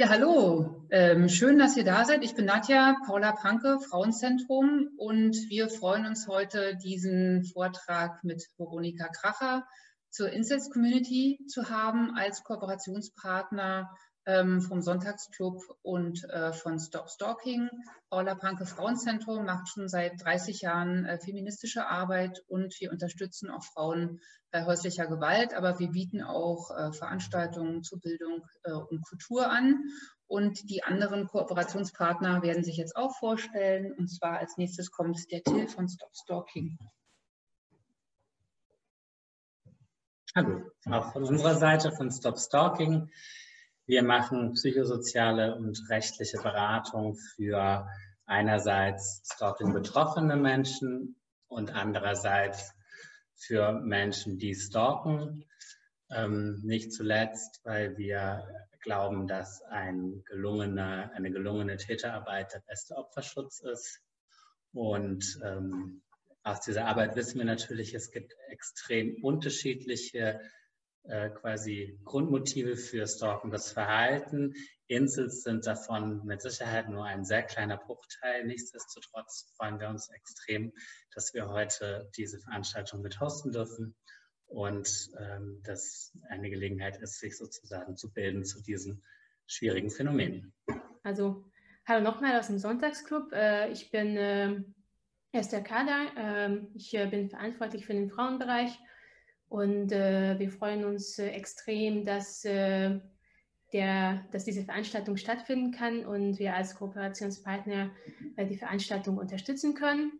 Ja, hallo. Ähm, schön, dass ihr da seid. Ich bin Nadja Paula Panke, Frauenzentrum, und wir freuen uns heute, diesen Vortrag mit Veronika Kracher zur Incest Community zu haben als Kooperationspartner vom Sonntagsclub und äh, von Stop Stalking. Paula Panke Frauenzentrum macht schon seit 30 Jahren äh, feministische Arbeit und wir unterstützen auch Frauen bei häuslicher Gewalt, aber wir bieten auch äh, Veranstaltungen zur Bildung und Kultur an. Und die anderen Kooperationspartner werden sich jetzt auch vorstellen. Und zwar als nächstes kommt der Till von Stop Stalking. Hallo, auch von unserer Seite von Stop Stalking. Wir machen psychosoziale und rechtliche Beratung für einerseits Stalking-betroffene Menschen und andererseits für Menschen, die stalken. Ähm, nicht zuletzt, weil wir glauben, dass ein gelungene, eine gelungene Täterarbeit der beste Opferschutz ist. Und ähm, aus dieser Arbeit wissen wir natürlich, es gibt extrem unterschiedliche äh, quasi Grundmotive für stalkendes Verhalten. Insels sind davon mit Sicherheit nur ein sehr kleiner Bruchteil. Nichtsdestotrotz freuen wir uns extrem, dass wir heute diese Veranstaltung mit hosten dürfen und ähm, dass eine Gelegenheit ist, sich sozusagen zu bilden zu diesen schwierigen Phänomenen. Also, hallo nochmal aus dem Sonntagsclub. Äh, ich bin äh, Esther Kader. Äh, ich äh, bin verantwortlich für den Frauenbereich und äh, wir freuen uns äh, extrem, dass, äh, der, dass diese Veranstaltung stattfinden kann und wir als Kooperationspartner äh, die Veranstaltung unterstützen können.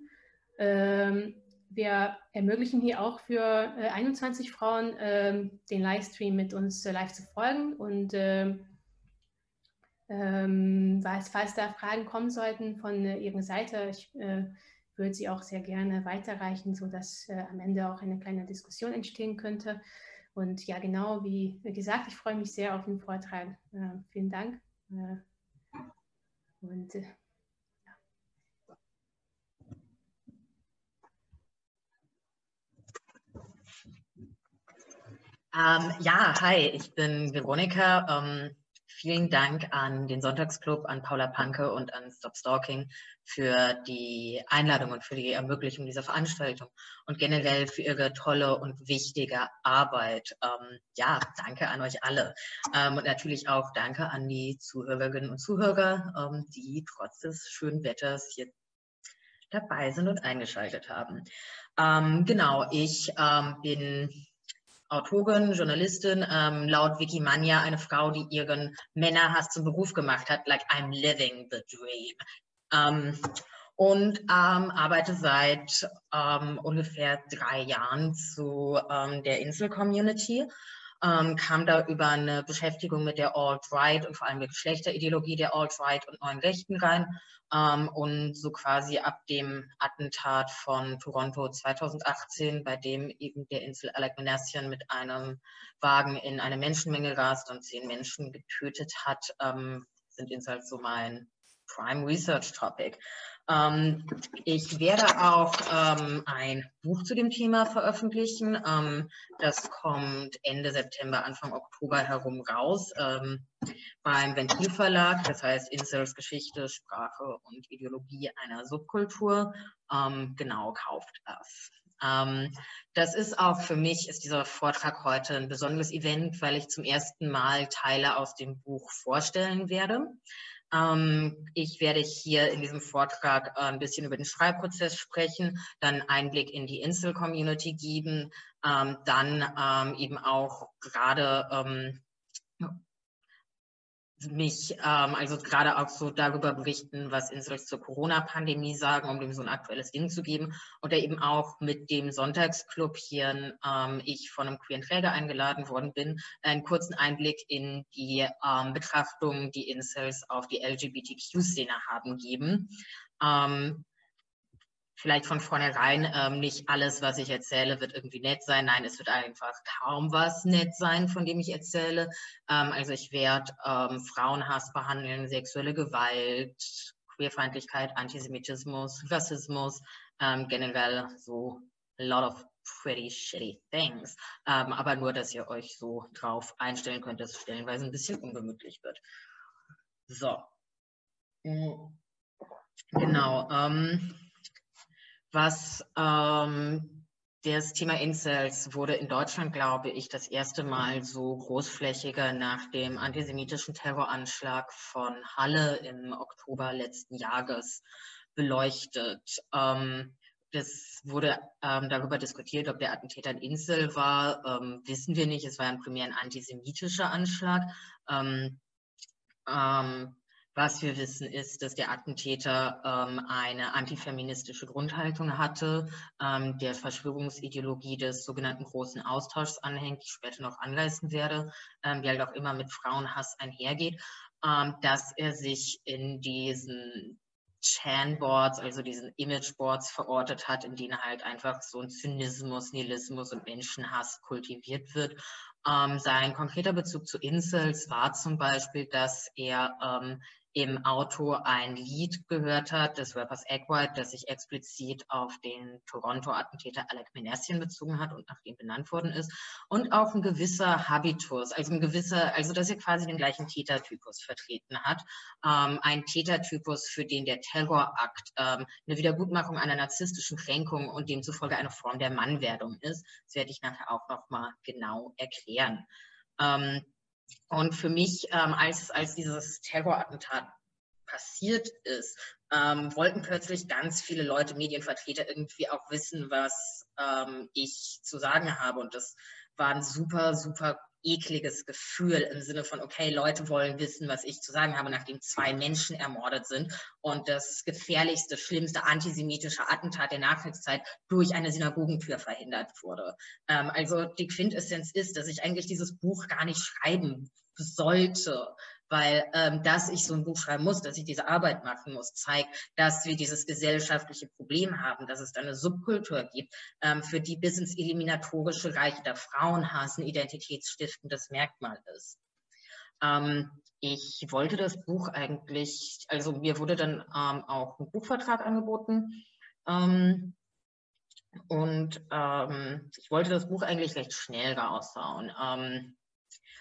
Ähm, wir ermöglichen hier auch für 21 äh, Frauen ähm, den Livestream mit uns äh, live zu folgen. Und ähm, falls, falls da Fragen kommen sollten von Ihrer Seite, ich würde sie auch sehr gerne weiterreichen, sodass äh, am Ende auch eine kleine Diskussion entstehen könnte. Und ja, genau wie gesagt, ich freue mich sehr auf den Vortrag. Äh, vielen Dank. Äh, und äh, ähm, ja, hi, ich bin Veronika. Ähm, vielen Dank an den Sonntagsclub, an Paula Panke und an Stop Stalking für die Einladung und für die Ermöglichung dieser Veranstaltung und generell für ihre tolle und wichtige Arbeit. Ähm, ja, danke an euch alle. Ähm, und natürlich auch danke an die Zuhörerinnen und Zuhörer, ähm, die trotz des schönen Wetters hier dabei sind und eingeschaltet haben. Ähm, genau, ich ähm, bin Autorin, Journalistin, ähm, laut Wikimania eine Frau, die ihren Männerhass zum Beruf gemacht hat, like I'm living the dream. Ähm, und ähm, arbeite seit ähm, ungefähr drei Jahren zu ähm, der Insel-Community. Ähm, kam da über eine Beschäftigung mit der Alt-Right und vor allem der Geschlechterideologie der Alt-Right und neuen Rechten rein. Ähm, und so quasi ab dem Attentat von Toronto 2018, bei dem eben der Insel Alec Manassian mit einem Wagen in eine Menschenmenge rast und zehn Menschen getötet hat, ähm, sind Insel so mein Prime Research Topic. Ähm, ich werde auch ähm, ein Buch zu dem Thema veröffentlichen. Ähm, das kommt Ende September, Anfang Oktober herum raus ähm, beim Ventilverlag. Das heißt Incels Geschichte, Sprache und Ideologie einer Subkultur. Ähm, genau, kauft das. Ähm, das ist auch für mich, ist dieser Vortrag heute ein besonderes Event, weil ich zum ersten Mal Teile aus dem Buch vorstellen werde. Ähm, ich werde hier in diesem Vortrag äh, ein bisschen über den Schreibprozess sprechen, dann Einblick in die Insel-Community geben, ähm, dann ähm, eben auch gerade mich ähm, also gerade auch so darüber berichten, was Insels zur Corona-Pandemie sagen, um dem so ein aktuelles Ding zu geben. Oder eben auch mit dem Sonntagsclub hier ähm, ich von einem queeren Träger eingeladen worden bin, einen kurzen Einblick in die ähm, Betrachtungen, die Incels auf die LGBTQ-Szene haben, geben. Ähm, vielleicht von vornherein ähm, nicht alles, was ich erzähle, wird irgendwie nett sein. Nein, es wird einfach kaum was nett sein, von dem ich erzähle. Ähm, also ich werde ähm, Frauenhass behandeln, sexuelle Gewalt, Queerfeindlichkeit, Antisemitismus, Rassismus, ähm, generell so a lot of pretty shitty things. Ähm, aber nur, dass ihr euch so drauf einstellen könnt, dass es stellenweise ein bisschen ungemütlich wird. So. Mm. Genau. Ähm, was ähm, das Thema Incels wurde in Deutschland, glaube ich, das erste Mal so großflächiger nach dem antisemitischen Terroranschlag von Halle im Oktober letzten Jahres beleuchtet. Ähm, das wurde ähm, darüber diskutiert, ob der Attentäter ein Insel war, ähm, wissen wir nicht. Es war ein primär ein antisemitischer Anschlag. Ähm, ähm was wir wissen, ist, dass der Attentäter ähm, eine antifeministische Grundhaltung hatte, ähm, der Verschwörungsideologie des sogenannten großen Austauschs anhängt, die ich später noch anleisten werde, ähm, die halt auch immer mit Frauenhass einhergeht, ähm, dass er sich in diesen Chanboards, also diesen Imageboards verortet hat, in denen halt einfach so ein Zynismus, Nihilismus und Menschenhass kultiviert wird. Ähm, sein konkreter Bezug zu Incels war zum Beispiel, dass er ähm, im Auto ein Lied gehört hat des Rappers Egg White, das sich explizit auf den Toronto-Attentäter Alec Minassian bezogen hat und nach dem benannt worden ist. Und auch ein gewisser Habitus, also ein gewisser, also dass er quasi den gleichen Tätertypus vertreten hat. Ähm, ein Tätertypus, für den der Terrorakt ähm, eine Wiedergutmachung einer narzisstischen Kränkung und demzufolge eine Form der Mannwerdung ist. Das werde ich nachher auch nochmal genau erklären. Ähm, und für mich, ähm, als, als dieses Terrorattentat passiert ist, ähm, wollten plötzlich ganz viele Leute, Medienvertreter, irgendwie auch wissen, was ähm, ich zu sagen habe. Und das war ein super, super ekliges Gefühl im Sinne von, okay, Leute wollen wissen, was ich zu sagen habe, nachdem zwei Menschen ermordet sind und das gefährlichste, schlimmste antisemitische Attentat der Nachkriegszeit durch eine Synagogentür verhindert wurde. Ähm, also die Quintessenz ist, dass ich eigentlich dieses Buch gar nicht schreiben sollte, weil ähm, dass ich so ein Buch schreiben muss, dass ich diese Arbeit machen muss, zeigt, dass wir dieses gesellschaftliche Problem haben, dass es da eine Subkultur gibt, ähm, für die bis ins eliminatorische Reich der Frauenhass ein identitätsstiftendes Merkmal ist. Ähm, ich wollte das Buch eigentlich, also mir wurde dann ähm, auch ein Buchvertrag angeboten. Ähm, und ähm, ich wollte das Buch eigentlich recht schnell raushauen. Ähm,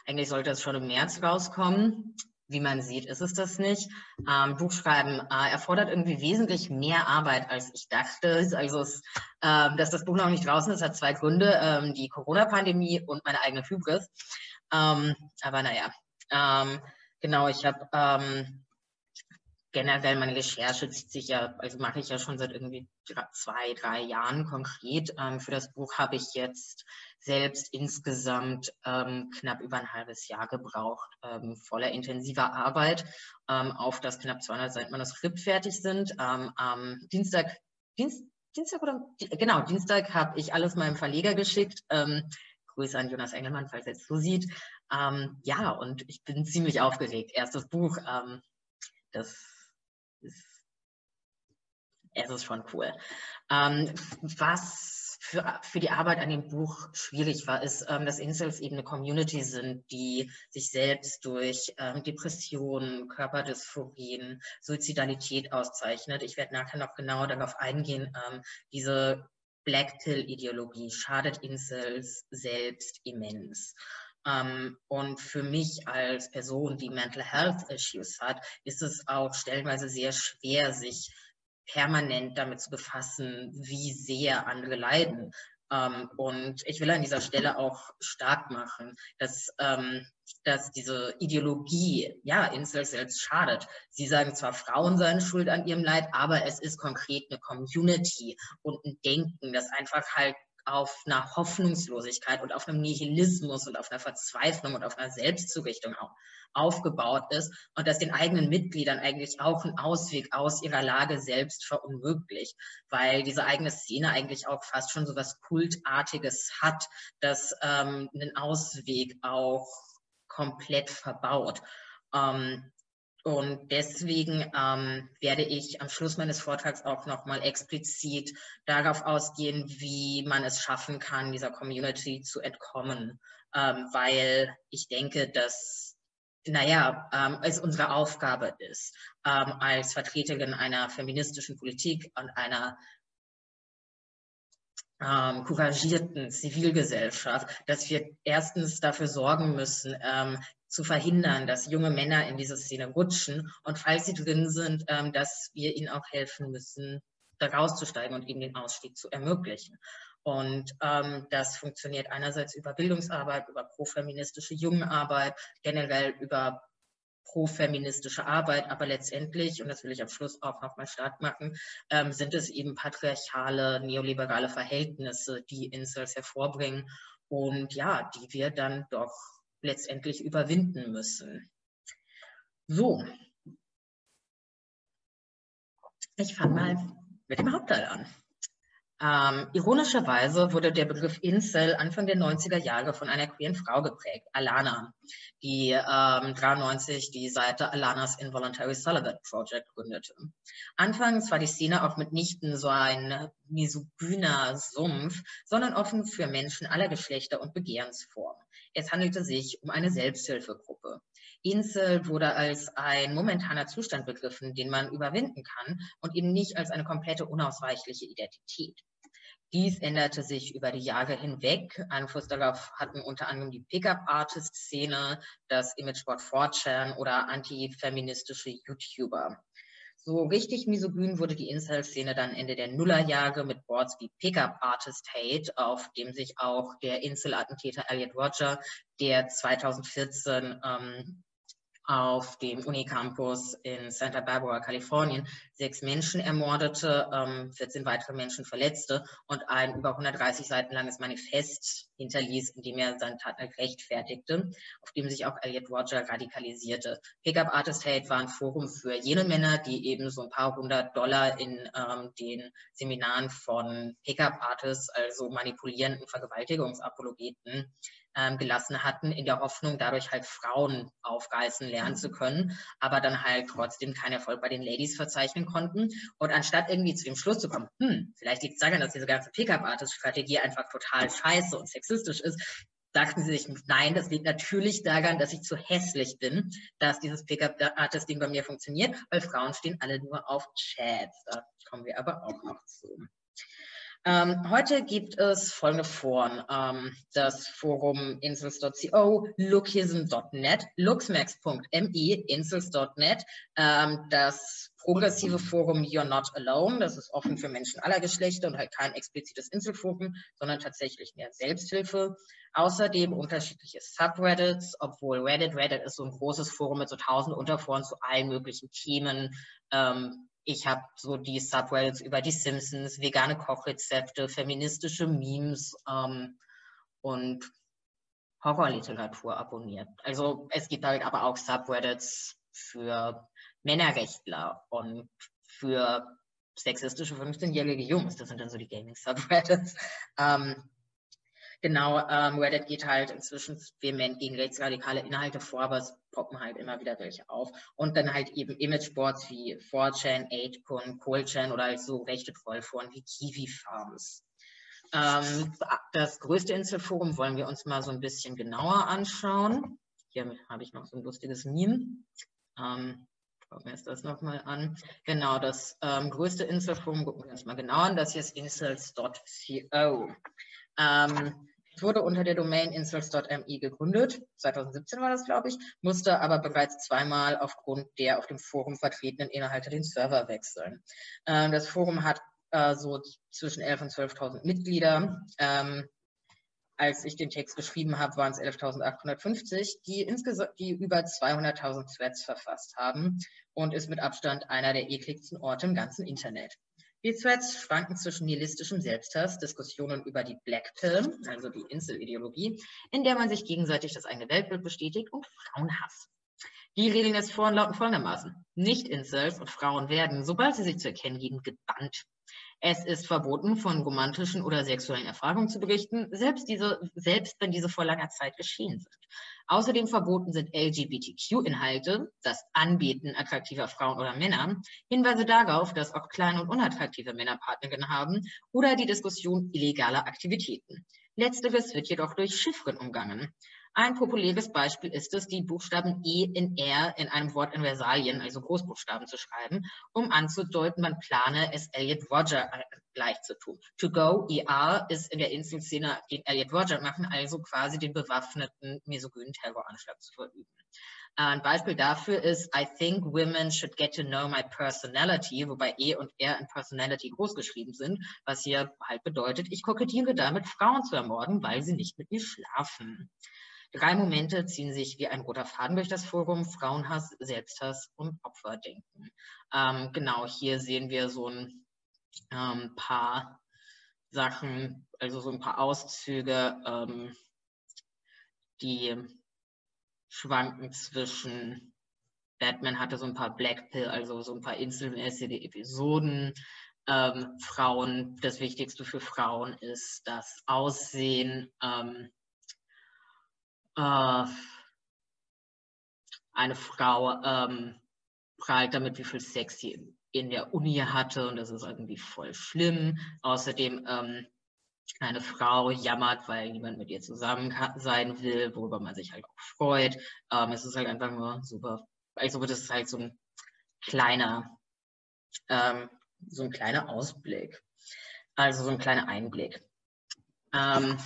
eigentlich sollte es schon im März rauskommen. Wie man sieht, ist es das nicht. Ähm, Buchschreiben äh, erfordert irgendwie wesentlich mehr Arbeit, als ich dachte. Also, es, äh, dass das Buch noch nicht draußen ist, hat zwei Gründe. Ähm, die Corona-Pandemie und meine eigene Hybris. Ähm, aber naja, ähm, genau, ich habe ähm, generell meine Recherche zieht sich ja, also mache ich ja schon seit irgendwie zwei, drei Jahren konkret. Ähm, für das Buch habe ich jetzt selbst insgesamt ähm, knapp über ein halbes Jahr gebraucht, ähm, voller intensiver Arbeit, ähm, auf das knapp 200 Seiten Manuskript fertig sind. Ähm, am Dienstag, Dienst, Dienstag oder, genau, Dienstag habe ich alles meinem Verleger geschickt. Ähm, Grüße an Jonas Engelmann, falls er es so sieht. ja, und ich bin ziemlich aufgeregt. Erstes Buch, das ist, es ist schon cool. was für, für die Arbeit an dem Buch schwierig war, ist, ähm, dass Incels eben eine Community sind, die sich selbst durch ähm, Depressionen, Körperdysphorien, Suizidalität auszeichnet. Ich werde nachher noch genauer darauf eingehen. Ähm, diese Black Pill-Ideologie schadet Incels selbst immens. Um, ähm, und für mich als Person, die Mental Health Issues hat, ist es auch stellenweise sehr schwer, sich permanent damit zu befassen, wie sehr andere leiden. Ähm, und ich will an dieser Stelle auch stark machen, dass, ähm, dass diese Ideologie, ja, Incels selbst schadet. Sie sagen zwar, Frauen seien schuld an ihrem Leid, aber es ist konkret eine Community und ein Denken, das einfach halt auf einer Hoffnungslosigkeit und auf einem Nihilismus und auf einer Verzweiflung und auf einer Selbstzurichtung auch aufgebaut ist und das den eigenen Mitgliedern eigentlich auch einen Ausweg aus ihrer Lage selbst verunmöglicht, weil diese eigene Szene eigentlich auch fast schon so was Kultartiges hat, das ähm, einen Ausweg auch komplett verbaut. Ähm, und deswegen ähm, werde ich am Schluss meines Vortrags auch nochmal explizit darauf ausgehen, wie man es schaffen kann, dieser Community zu entkommen, ähm, weil ich denke, dass, naja, ähm, es unsere Aufgabe ist, ähm, als Vertreterin einer feministischen Politik und einer ähm, couragierten Zivilgesellschaft, dass wir erstens dafür sorgen müssen, ähm, zu verhindern, dass junge Männer in diese Szene rutschen und falls sie drin sind, ähm, dass wir ihnen auch helfen müssen, da rauszusteigen und ihnen den Ausstieg zu ermöglichen. Und ähm, das funktioniert einerseits über Bildungsarbeit, über profeministische Jungenarbeit, generell über profeministische Arbeit, aber letztendlich, und das will ich am Schluss auch nochmal stark machen, ähm, sind es eben patriarchale, neoliberale Verhältnisse, die Incels hervorbringen und ja, die wir dann doch letztendlich überwinden müssen. So, ich fange mal mit dem Hauptteil an. Ähm, ironischerweise wurde der Begriff Incel Anfang der 90er Jahre von einer queeren Frau geprägt, Alana, die ähm, 93 die Seite Alanas Involuntary Celibate Project gründete. Anfangs war die Szene auch mitnichten so ein misogyner Sumpf, sondern offen für Menschen aller Geschlechter und Begehrensformen. Es handelte sich um eine Selbsthilfegruppe. Insel wurde als ein momentaner Zustand begriffen, den man überwinden kann und eben nicht als eine komplette unausweichliche Identität. Dies änderte sich über die Jahre hinweg. Einfluss darauf hatten unter anderem die Pickup-Artist-Szene, das Imageboard 4chan oder antifeministische YouTuber. So richtig misogyn wurde die Incel-Szene dann Ende der Nullerjahre mit Boards wie Pickup Artist Hate, auf dem sich auch der Incel-Attentäter Elliot Roger, der 2014 ähm, auf dem Unicampus in Santa Barbara, Kalifornien, sechs Menschen ermordete, 14 ähm, weitere Menschen verletzte und ein über 130 Seiten langes Manifest hinterließ, in dem er seine Taten rechtfertigte, auf dem sich auch Elliot Roger radikalisierte. Pickup Artist Hate war ein Forum für jene Männer, die eben so ein paar hundert Dollar in ähm, den Seminaren von Pickup Artists, also manipulierenden Vergewaltigungsapologeten, ähm, gelassen hatten, in der Hoffnung, dadurch halt Frauen aufreißen lernen zu können, aber dann halt trotzdem keinen Erfolg bei den Ladies verzeichnen konnten. Und anstatt irgendwie zu dem Schluss zu kommen, hm, vielleicht liegt es daran, dass diese ganze Pickup-Artist-Strategie einfach total scheiße und sexistisch ist, dachten sie sich, nein, das liegt natürlich daran, dass ich zu hässlich bin, dass dieses Pickup-Artist-Ding bei mir funktioniert, weil Frauen stehen alle nur auf Chats. Da kommen wir aber auch noch zu. Ähm, heute gibt es folgende Foren. Ähm, das Forum insels.co, lookism.net, luxmax.me, insels.net, ähm, das progressive Forum You're Not Alone, das ist offen für Menschen aller Geschlechter und halt kein explizites Inselforum, sondern tatsächlich mehr Selbsthilfe. Außerdem unterschiedliche Subreddits, obwohl Reddit, Reddit ist so ein großes Forum mit so tausend Unterforen zu allen möglichen Themen, ähm, ich habe so die Subreddits über die Simpsons, vegane Kochrezepte, feministische Memes ähm, und Horrorliteratur abonniert. Also es gibt halt aber auch Subreddits für Männerrechtler und für sexistische 15-jährige Jungs. Das sind dann so die Gaming-Subreddits. Ähm, Genau, ähm, Reddit geht halt inzwischen vehement gegen rechtsradikale Inhalte vor, aber es poppen halt immer wieder welche auf. Und dann halt eben Imageboards wie 4chan, 8kun, Coolchan oder halt so rechte Trollforen wie Kiwi Farms. Ähm, das größte Inselforum wollen wir uns mal so ein bisschen genauer anschauen. Hier habe ich noch so ein lustiges Meme. Ähm, Schauen wir uns das nochmal an. Genau, das ähm, größte Inselforum gucken wir uns mal genau an. Das hier ist incels.co. Ähm, es wurde unter der Domain incels.mi gegründet. 2017 war das, glaube ich, musste aber bereits zweimal aufgrund der auf dem Forum vertretenen Inhalte den Server wechseln. Ähm, das Forum hat äh, so zwischen 11.000 und 12.000 Mitglieder. Ähm, als ich den Text geschrieben habe, waren es 11.850, die insgesamt die über 200.000 Threads verfasst haben und ist mit Abstand einer der ekligsten Orte im ganzen Internet. Die Threads schwanken zwischen nihilistischem Selbsthass, Diskussionen über die Black Pill, also die Inselideologie, in der man sich gegenseitig das eigene Weltbild bestätigt, und Frauenhass. Die Regeln des Foren lauten folgendermaßen. Nicht-Incels und Frauen werden, sobald sie sich zu erkennen geben, gebannt. Es ist verboten, von romantischen oder sexuellen Erfahrungen zu berichten, selbst, diese, selbst wenn diese vor langer Zeit geschehen sind. Außerdem verboten sind LGBTQ-Inhalte, das Anbieten attraktiver Frauen oder Männer, Hinweise darauf, dass auch kleine und unattraktive Männer Partnerinnen haben oder die Diskussion illegaler Aktivitäten. Letzteres wird jedoch durch Chiffren umgangen. Ein populäres Beispiel ist es, die Buchstaben E in R in einem Wort in Versalien, also Großbuchstaben, zu schreiben, um anzudeuten, man plane, es Elliot Roger, gleich zu tun. To go, ER, ist in der Instinktszene, den Elliot Roger machen, also quasi den bewaffneten misogynen Terroranschlag zu verüben. Ein Beispiel dafür ist, I think women should get to know my personality, wobei E und R in Personality großgeschrieben sind, was hier halt bedeutet, ich kokettiere damit, Frauen zu ermorden, weil sie nicht mit mir schlafen. Drei Momente ziehen sich wie ein roter Faden durch das Forum, Frauenhass, Selbsthass und Opferdenken. Ähm, genau, hier sehen wir so ein ähm, paar Sachen, also so ein paar Auszüge, ähm, die schwanken zwischen Batman hatte so ein paar Black Pill, also so ein paar inselmäßige Episoden. Ähm, Frauen, das Wichtigste für Frauen ist das Aussehen. Ähm, äh, eine Frau ähm, prahlt damit, wie viel Sex sie in der Uni hatte und das ist irgendwie voll schlimm. Außerdem ähm, eine Frau jammert, weil niemand mit ihr zusammen sein will, worüber man sich halt auch freut. Ähm, es ist halt einfach nur super. Also das ist halt so ein kleiner, ähm, so ein kleiner Ausblick. Also so ein kleiner Einblick. Ähm,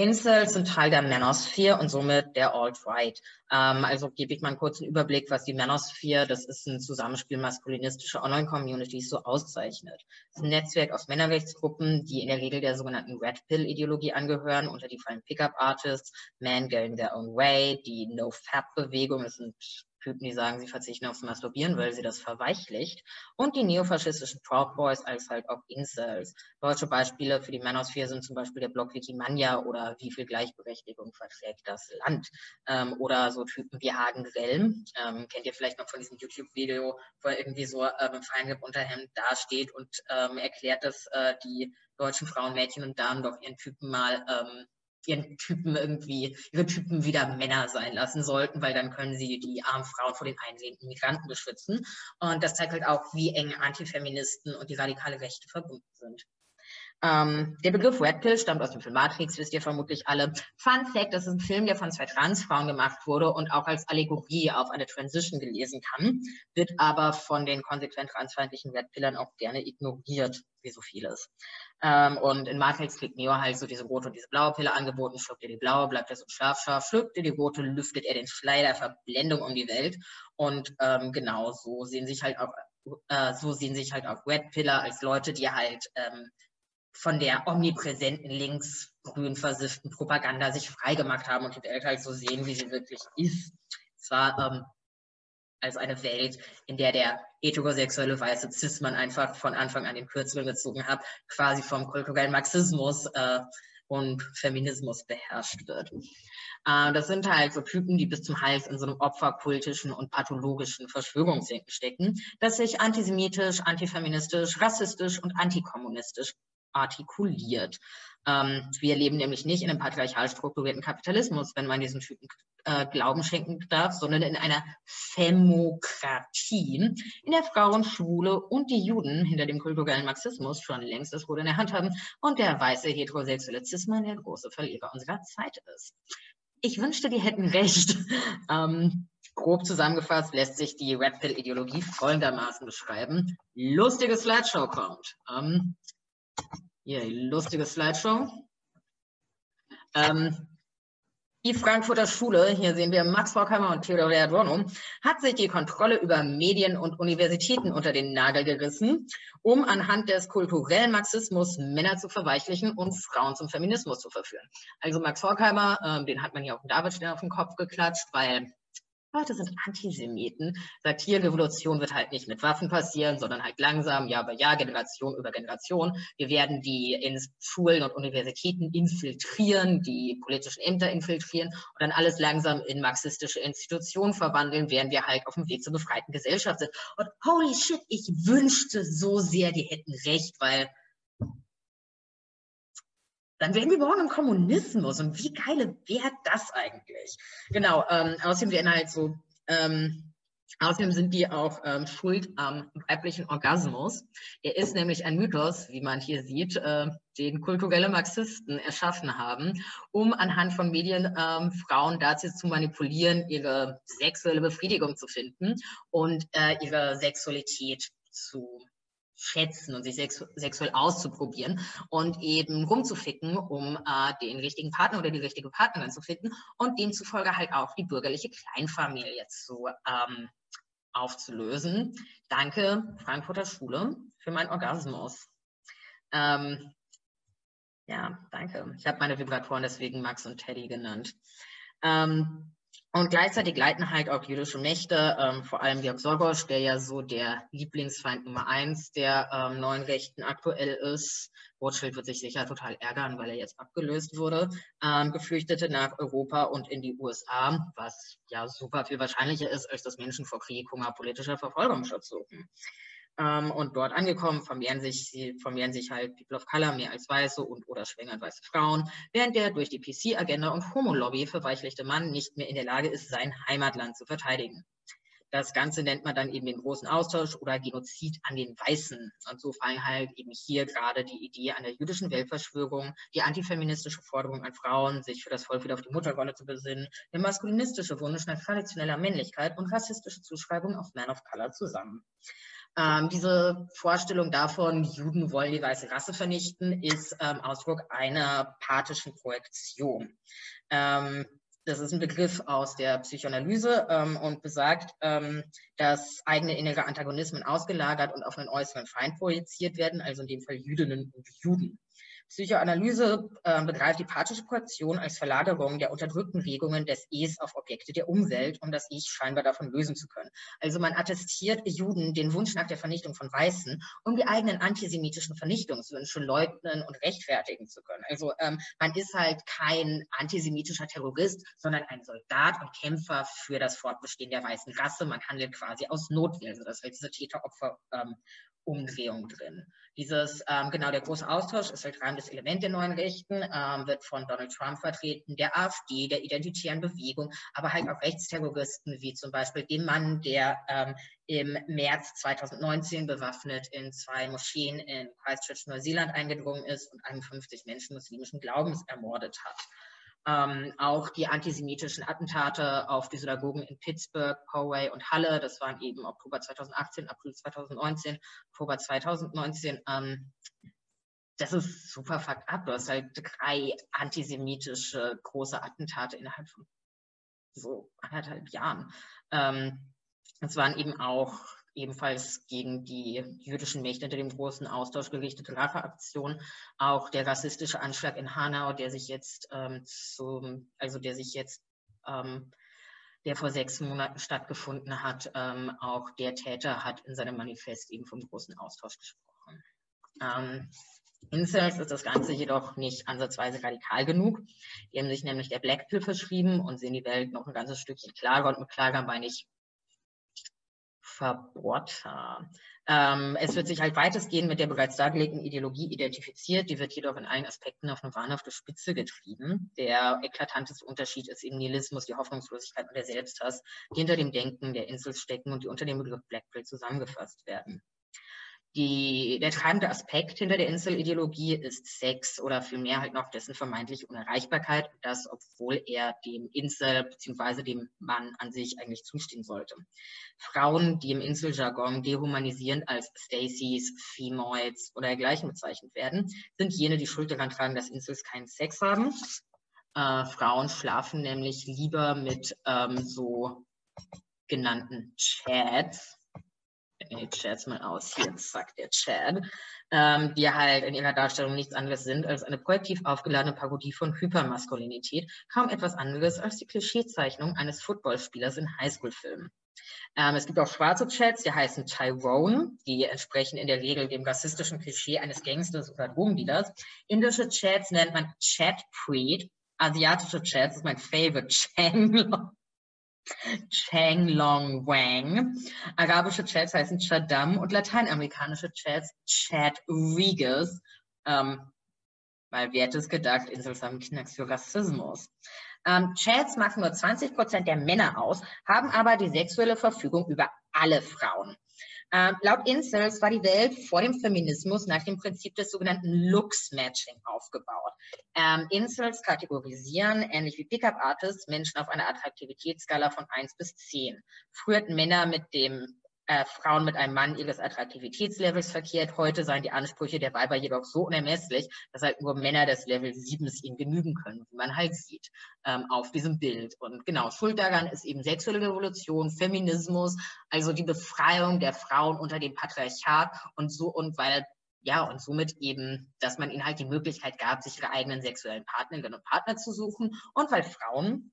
Incels sind Teil der Manosphere und somit der Alt-Right. Ähm, also gebe ich mal einen kurzen Überblick, was die Manosphere, das ist ein Zusammenspiel maskulinistischer Online-Communities, so auszeichnet. Es ist ein Netzwerk aus Männerrechtsgruppen, die in der Regel der sogenannten Red Pill-Ideologie angehören, unter die fallen Pickup-Artists, Men Going Their Own Way, die No-Fab-Bewegung, das sind Typen, die sagen, sie verzichten aufs Masturbieren, weil sie das verweichlicht. Und die neofaschistischen Proud Boys als halt auch Incels. Deutsche Beispiele für die Manosphere sind zum Beispiel der Blog Wikimania oder Wie viel Gleichberechtigung verträgt das Land? Ähm, oder so Typen wie Hagen Grellm. Ähm, kennt ihr vielleicht noch von diesem YouTube-Video, wo er irgendwie so ähm, im Feinripp-Unterhemd dasteht und ähm, erklärt, dass äh, die deutschen Frauen, Mädchen und Damen doch ihren Typen mal ähm, ihren Typen irgendwie, ihre Typen wieder Männer sein lassen sollten, weil dann können sie die armen Frauen vor den einlehnenden Migranten beschützen. Und das zeigt halt auch, wie eng Antifeministen und die radikale Rechte verbunden sind. Ähm, der Begriff Red Pill stammt aus dem Film Matrix, wisst ihr vermutlich alle. Fun Fact, das ist ein Film, der von zwei Transfrauen gemacht wurde und auch als Allegorie auf eine Transition gelesen kann, wird aber von den konsequent transfeindlichen Red Pillern auch gerne ignoriert, wie so vieles. Ähm, und in Matrix kriegt Neo halt so diese rote und diese blaue Pille angeboten, schluckt er die blaue, bleibt er so scharf, scharf, schluckt er die rote, lüftet er den Schleier der Verblendung um die Welt. Und ähm, genau so sehen sich halt auch äh, so sehen sich halt auch Red Pillar als Leute, die halt ähm, von der omnipräsenten linksgrün versifften Propaganda sich freigemacht haben und die Welt halt so sehen, wie sie wirklich ist. Zwar ähm, als eine Welt, in der der heterosexuelle weiße Cis-Mann einfach von Anfang an den Kürzel gezogen hat, quasi vom kulturellen Marxismus äh, und Feminismus beherrscht wird. Äh, das sind halt so Typen, die bis zum Hals in so einem opferkultischen und pathologischen Verschwörungsdenken stecken, das sich antisemitisch, antifeministisch, rassistisch und antikommunistisch artikuliert. Ähm, wir leben nämlich nicht in einem patriarchal strukturierten Kapitalismus, wenn man diesen Typen äh, Glauben schenken darf, sondern in einer Femokratie, in der Frauen, Schwule und die Juden hinter dem kulturellen Marxismus schon längst das Ruder in der Hand haben und der weiße heterosexuelle Cis-Mann der große Verlierer unserer Zeit ist. Ich wünschte, die hätten recht. ähm, grob zusammengefasst lässt sich die Red Pill-Ideologie folgendermaßen beschreiben. Lustige Slideshow kommt. Ähm, hier, lustige Slideshow. Ähm, die Frankfurter Schule, hier sehen wir Max Horkheimer und Theodor Adorno, hat sich die Kontrolle über Medien und Universitäten unter den Nagel gerissen, um anhand des kulturellen Marxismus Männer zu verweichlichen und Frauen zum Feminismus zu verführen. Also Max Horkheimer, äh, den hat man hier auf dem Davidstern auf den Kopf geklatscht, weil Leute sind Antisemiten. Sagt hier, Revolution wird halt nicht mit Waffen passieren, sondern halt langsam, Jahr bei Jahr, Generation über Generation. Wir werden die in Schulen und Universitäten infiltrieren, die politischen Ämter infiltrieren und dann alles langsam in marxistische Institutionen verwandeln, während wir halt auf dem Weg zur befreiten Gesellschaft sind. Und holy shit, ich wünschte so sehr, die hätten recht, weil dann wären wir morgen im Kommunismus. Und wie geil wäre das eigentlich? Genau, ähm, außerdem werden halt so, ähm, außerdem sind die auch ähm, schuld am weiblichen Orgasmus. Er ist nämlich ein Mythos, wie man hier sieht, äh, den kulturelle Marxisten erschaffen haben, um anhand von Medien ähm, Frauen dazu zu manipulieren, ihre sexuelle Befriedigung zu finden und äh, ihre Sexualität zu schätzen und sich sex sexuell auszuprobieren und eben rumzuficken, um äh, den richtigen Partner oder die richtige Partnerin zu finden und demzufolge halt auch die bürgerliche Kleinfamilie zu ähm, aufzulösen. Danke, Frankfurter Schule, für meinen Orgasmus. Ähm, ja, danke. Ich habe meine Vibratoren deswegen Max und Teddy genannt. Ähm, und gleichzeitig leiten halt auch jüdische Mächte, ähm, vor allem Georg Soros, der ja so der Lieblingsfeind Nummer eins der ähm, neuen Rechten aktuell ist. Rothschild wird sich sicher total ärgern, weil er jetzt abgelöst wurde. Ähm, Geflüchtete nach Europa und in die USA, was ja super viel wahrscheinlicher ist, als dass Menschen vor Krieg, Hunger, politischer Verfolgung Schutz suchen. Ähm, und dort angekommen vermehren sich, vermehren sich halt People of Color mehr als Weiße und oder schwängern weiße Frauen, während der durch die PC-Agenda und Homo-Lobby verweichlichte Mann nicht mehr in der Lage ist, sein Heimatland zu verteidigen. Das Ganze nennt man dann eben den großen Austausch oder Genozid an den Weißen. Und so fallen halt eben hier gerade die Idee einer jüdischen Weltverschwörung, die antifeministische Forderung an Frauen, sich für das Volk wieder auf die Mutterrolle zu besinnen, der maskulinistische Wunsch nach traditioneller Männlichkeit und rassistische Zuschreibung auf Man of Color zusammen. Ähm, diese Vorstellung davon, Juden wollen die weiße Rasse vernichten, ist ähm, Ausdruck einer pathischen Projektion. Ähm, das ist ein Begriff aus der Psychoanalyse ähm, und besagt, ähm, dass eigene innere Antagonismen ausgelagert und auf einen äußeren Feind projiziert werden, also in dem Fall Jüdinnen und Juden. Psychoanalyse äh, begreift die Partizipation als Verlagerung der unterdrückten Regungen des Es auf Objekte der Umwelt, um das Ich scheinbar davon lösen zu können. Also man attestiert Juden den Wunsch nach der Vernichtung von Weißen, um die eigenen antisemitischen Vernichtungswünsche leugnen und rechtfertigen zu können. Also ähm, man ist halt kein antisemitischer Terrorist, sondern ein Soldat und Kämpfer für das Fortbestehen der weißen Rasse. Man handelt quasi aus Notwehr. Also das heißt, diese Täter-Opfer- ähm, drin. Dieses, ähm, genau, der große Austausch ist ein treibendes Element der neuen Rechten, ähm, wird von Donald Trump vertreten, der AfD, der identitären Bewegung, aber halt auch Rechtsterroristen, wie zum Beispiel dem Mann, der ähm, im März 2019 bewaffnet in zwei Moscheen in Christchurch, Neuseeland eingedrungen ist und 51 Menschen muslimischen Glaubens ermordet hat. Ähm, auch die antisemitischen Attentate auf die Synagogen in Pittsburgh, Poway und Halle, das waren eben Oktober 2018, April 2019, Oktober 2019. Ähm, das ist super fucked up. Du hast halt drei antisemitische große Attentate innerhalb von so anderthalb Jahren. Ähm, es waren eben auch ebenfalls gegen die jüdischen Mächte hinter dem großen Austausch gerichtete Racheaktion. Auch der rassistische Anschlag in Hanau, der sich jetzt ähm, zum, also der sich jetzt, ähm, der vor sechs Monaten stattgefunden hat, ähm, auch der Täter hat in seinem Manifest eben vom großen Austausch gesprochen. Ähm, Incels ist das Ganze jedoch nicht ansatzweise radikal genug. Die haben sich nämlich der Black Pill verschrieben und sehen die Welt noch ein ganzes Stückchen klarer. Und mit klarer meine ich verbohrter. Ähm, es wird sich halt weitestgehend mit der bereits dargelegten Ideologie identifiziert, die wird jedoch in allen Aspekten auf eine wahnhafte Spitze getrieben. Der eklatanteste Unterschied ist eben Nihilismus, die Hoffnungslosigkeit und der Selbsthass, die hinter dem Denken der Insels stecken und die unter dem Begriff Blackpill zusammengefasst werden. Die, der treibende Aspekt hinter der Inselideologie ist Sex oder vielmehr halt noch dessen vermeintliche Unerreichbarkeit, das obwohl er dem Insel bzw. dem Mann an sich eigentlich zustehen sollte. Frauen, die im Inseljargon dehumanisierend als Stacys, Femoids oder dergleichen bezeichnet werden, sind jene, die Schuld daran tragen, dass Insels keinen Sex haben. Äh, Frauen schlafen nämlich lieber mit ähm, so genannten Chads, ich schätze mal aus, hier zack, der Chad, ähm, die halt in ihrer Darstellung nichts anderes sind als eine projektiv aufgeladene Parodie von Hypermaskulinität, kaum etwas anderes als die Klischeezeichnung eines Footballspielers in Highschool-Filmen. Ähm, es gibt auch schwarze Chats, die heißen Tyrone, die entsprechen in der Regel dem rassistischen Klischee eines Gangsters oder Drogendealers. Indische Chats nennt man Chat. Asiatische Chats ist mein Favorite, Chang Chang Long Wang. Arabische Chats heißen Chadam und lateinamerikanische Chats Chad Regas. Ähm, weil wer hätte es gedacht, Insels haben Knacks für Rassismus. Ähm, Chats machen nur 20 Prozent der Männer aus, haben aber die sexuelle Verfügung über alle Frauen. Ähm, laut Incels war die Welt vor dem Feminismus nach dem Prinzip des sogenannten Looks-Matching aufgebaut. Ähm, Incels kategorisieren, ähnlich wie Pickup-Artists, Menschen auf einer Attraktivitätsskala von 1 bis 10. Früher hatten Männer mit dem äh, Frauen mit einem Mann ihres Attraktivitätslevels verkehrt. Heute seien die Ansprüche der Weiber jedoch so unermesslich, dass halt nur Männer des Level 7 ihnen genügen können, wie man halt sieht ähm, auf diesem Bild. Und genau, Schuld daran ist eben sexuelle Revolution, Feminismus, also die Befreiung der Frauen unter dem Patriarchat und so und weil ja, und somit eben, dass man ihnen halt die Möglichkeit gab, sich ihre eigenen sexuellen Partnerinnen und Partner zu suchen. Und weil Frauen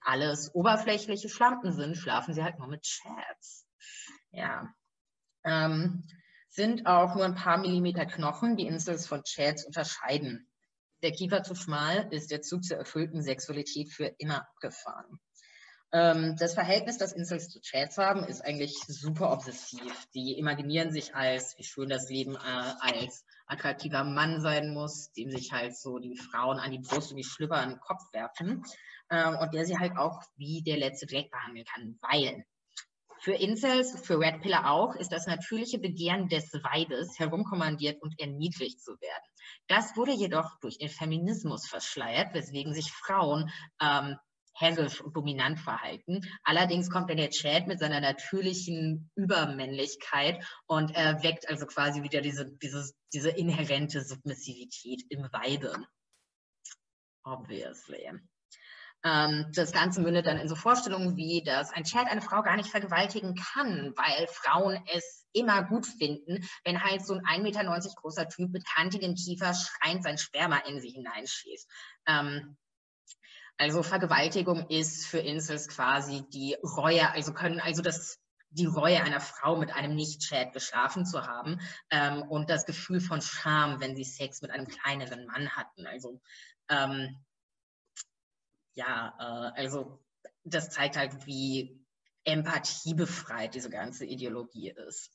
alles oberflächliche Schlampen sind, schlafen sie halt nur mit Chats. Ja. Ähm, sind auch nur ein paar Millimeter Knochen, die Insels von Chats unterscheiden. Der Kiefer zu schmal ist der Zug zur erfüllten Sexualität für immer abgefahren. Ähm, das Verhältnis, das Insels zu Chats haben, ist eigentlich super obsessiv. Die imaginieren sich als, wie schön das Leben äh, als attraktiver Mann sein muss, dem sich halt so die Frauen an die Brust und die Schlüpper an den Kopf werfen ähm, und der sie halt auch wie der letzte Dreck behandeln kann, weil für Incels, für Red Pillar auch, ist das natürliche Begehren des Weibes, herumkommandiert und erniedrigt zu werden. Das wurde jedoch durch den Feminismus verschleiert, weswegen sich Frauen ähm, herrisch und dominant verhalten. Allerdings kommt dann der Chat mit seiner natürlichen Übermännlichkeit und er weckt also quasi wieder diese, diese, diese inhärente Submissivität im Weibe. Obviously. Ähm, das Ganze mündet dann in so Vorstellungen wie, dass ein Chat eine Frau gar nicht vergewaltigen kann, weil Frauen es immer gut finden, wenn halt so ein 1,90 Meter großer Typ mit kantigem Kiefer schreiend sein Sperma in sie hineinschießt. Ähm, also Vergewaltigung ist für Incels quasi die Reue, also können also das die Reue einer Frau mit einem Nicht-Chat geschlafen zu haben ähm, und das Gefühl von Scham, wenn sie Sex mit einem kleineren Mann hatten. Also ähm, ja, äh, also das zeigt halt, wie empathiebefreit diese ganze Ideologie ist.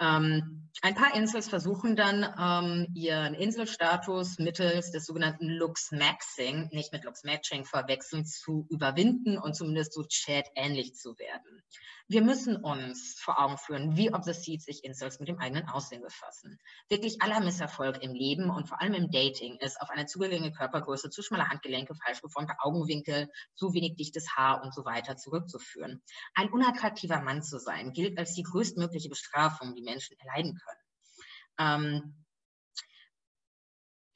Ähm, ein paar Insels versuchen dann ähm, ihren Inselstatus mittels des sogenannten Lux-Maxing, nicht mit Lux-Matching verwechseln, zu überwinden und zumindest so Chat-ähnlich zu werden. Wir müssen uns vor Augen führen, wie obsessiv sich Incels mit dem eigenen Aussehen befassen. Wirklich aller Misserfolg im Leben und vor allem im Dating ist auf eine zu geringe Körpergröße, zu schmale Handgelenke, falsch geformte Augenwinkel, zu wenig dichtes Haar und so weiter zurückzuführen. Ein unattraktiver Mann zu sein gilt als die größtmögliche Bestrafung, die Menschen erleiden können. Ähm,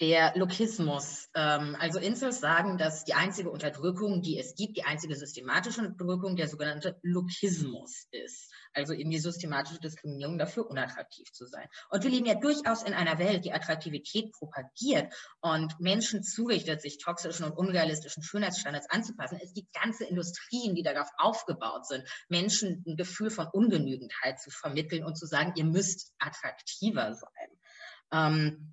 der Lokismus. Ähm, also Incels sagen, dass die einzige Unterdrückung, die es gibt, die einzige systematische Unterdrückung der sogenannte Lokismus ist. Also eben die systematische Diskriminierung dafür, unattraktiv zu sein. Und wir leben ja durchaus in einer Welt, die Attraktivität propagiert und Menschen zurichtet, sich toxischen und unrealistischen Schönheitsstandards anzupassen. Es gibt ganze Industrien, die darauf aufgebaut sind, Menschen ein Gefühl von Ungenügendheit zu vermitteln und zu sagen, ihr müsst attraktiver sein.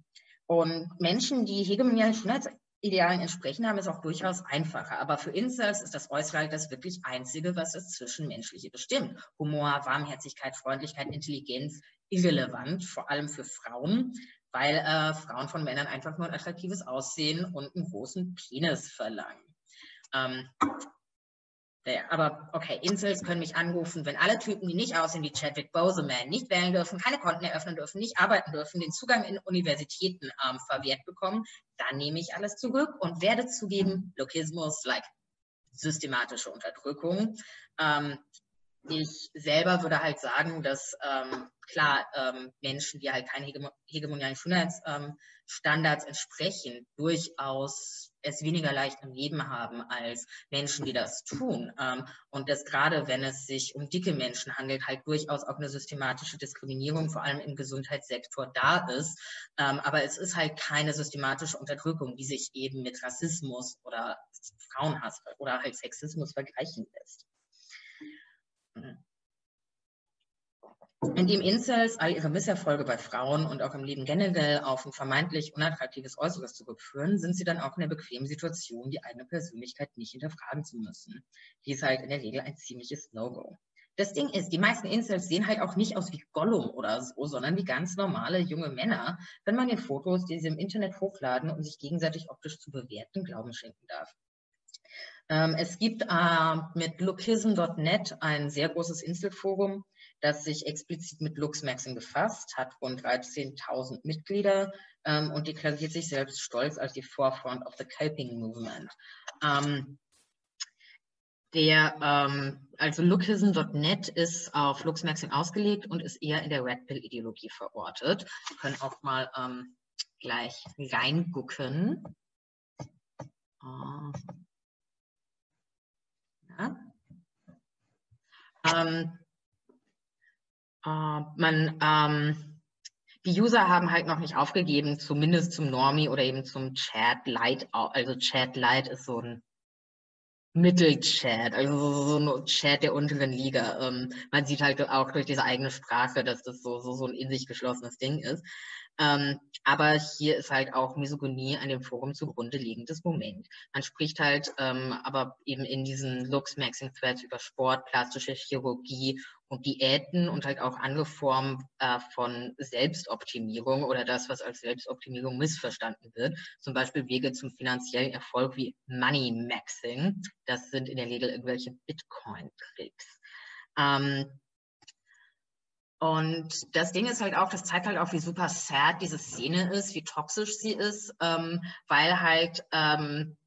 Und Menschen, die hegemonialen Schönheitsidealen entsprechen, haben es auch durchaus einfacher. Aber für Incels ist das Äußere das wirklich Einzige, was das Zwischenmenschliche bestimmt. Humor, Warmherzigkeit, Freundlichkeit, Intelligenz, irrelevant, vor allem für Frauen, weil äh, Frauen von Männern einfach nur ein attraktives Aussehen und einen großen Penis verlangen. Ähm, aber okay, Incels können mich anrufen, wenn alle Typen, die nicht aussehen wie Chadwick Boseman, nicht wählen dürfen, keine Konten eröffnen dürfen, nicht arbeiten dürfen, den Zugang in Universitäten ähm, verwehrt bekommen, dann nehme ich alles zurück und werde zugeben, Lokismus, like systematische Unterdrückung. Ähm, ich selber würde halt sagen, dass ähm, klar ähm, Menschen, die halt keine hegemonialen Schönheitsstandards ähm, entsprechen, durchaus es weniger leicht im Leben haben als Menschen, die das tun. Ähm, und dass gerade wenn es sich um dicke Menschen handelt, halt durchaus auch eine systematische Diskriminierung, vor allem im Gesundheitssektor, da ist. Ähm, aber es ist halt keine systematische Unterdrückung, die sich eben mit Rassismus oder Frauenhass oder halt Sexismus vergleichen lässt. Indem Incels all ihre Misserfolge bei Frauen und auch im Leben generell auf ein vermeintlich unattraktives Äußeres zurückführen, sind sie dann auch in der bequemen Situation, die eigene Persönlichkeit nicht hinterfragen zu müssen. Dies ist halt in der Regel ein ziemliches No-Go. Das Ding ist, die meisten Incels sehen halt auch nicht aus wie Gollum oder so, sondern wie ganz normale junge Männer, wenn man den Fotos, die sie im Internet hochladen, um sich gegenseitig optisch zu bewerten, Glauben schenken darf. Ähm, es gibt äh, mit lookism.net ein sehr großes Inselforum, das sich explizit mit Luxmaxing befasst, hat rund 13.000 Mitglieder ähm, und deklariert sich selbst stolz als die Forefront of the Coping Movement. Ähm, Der, ähm, also lookism.net ist auf Luxmaxing ausgelegt und ist eher in der Red Pill-Ideologie verortet. Wir können auch mal ähm, gleich reingucken. Ähm, äh, man, ähm, die User haben halt noch nicht aufgegeben, zumindest zum Normie oder eben zum Chat Lite. Also Chat Lite ist so ein Mittelchat, also so ein Chat der unteren Liga. Ähm, man sieht halt auch durch diese eigene Sprache, dass das so, so, so ein in sich geschlossenes Ding ist. Ähm, aber hier ist halt auch Misogynie an dem Forum zugrunde liegendes Moment. Man spricht halt ähm, aber eben in diesen Looks-Maxing-Threads über Sport, plastische Chirurgie und Diäten und halt auch andere Formen äh, von Selbstoptimierung oder das, was als Selbstoptimierung missverstanden wird. Zum Beispiel Wege zum finanziellen Erfolg wie Money Maxing. Das sind in der Regel irgendwelche Bitcoin-Tricks. Ähm, und das Ding ist halt auch, das zeigt halt auch, wie super sad diese Szene ist, wie toxisch sie ist, ähm, weil halt ähm,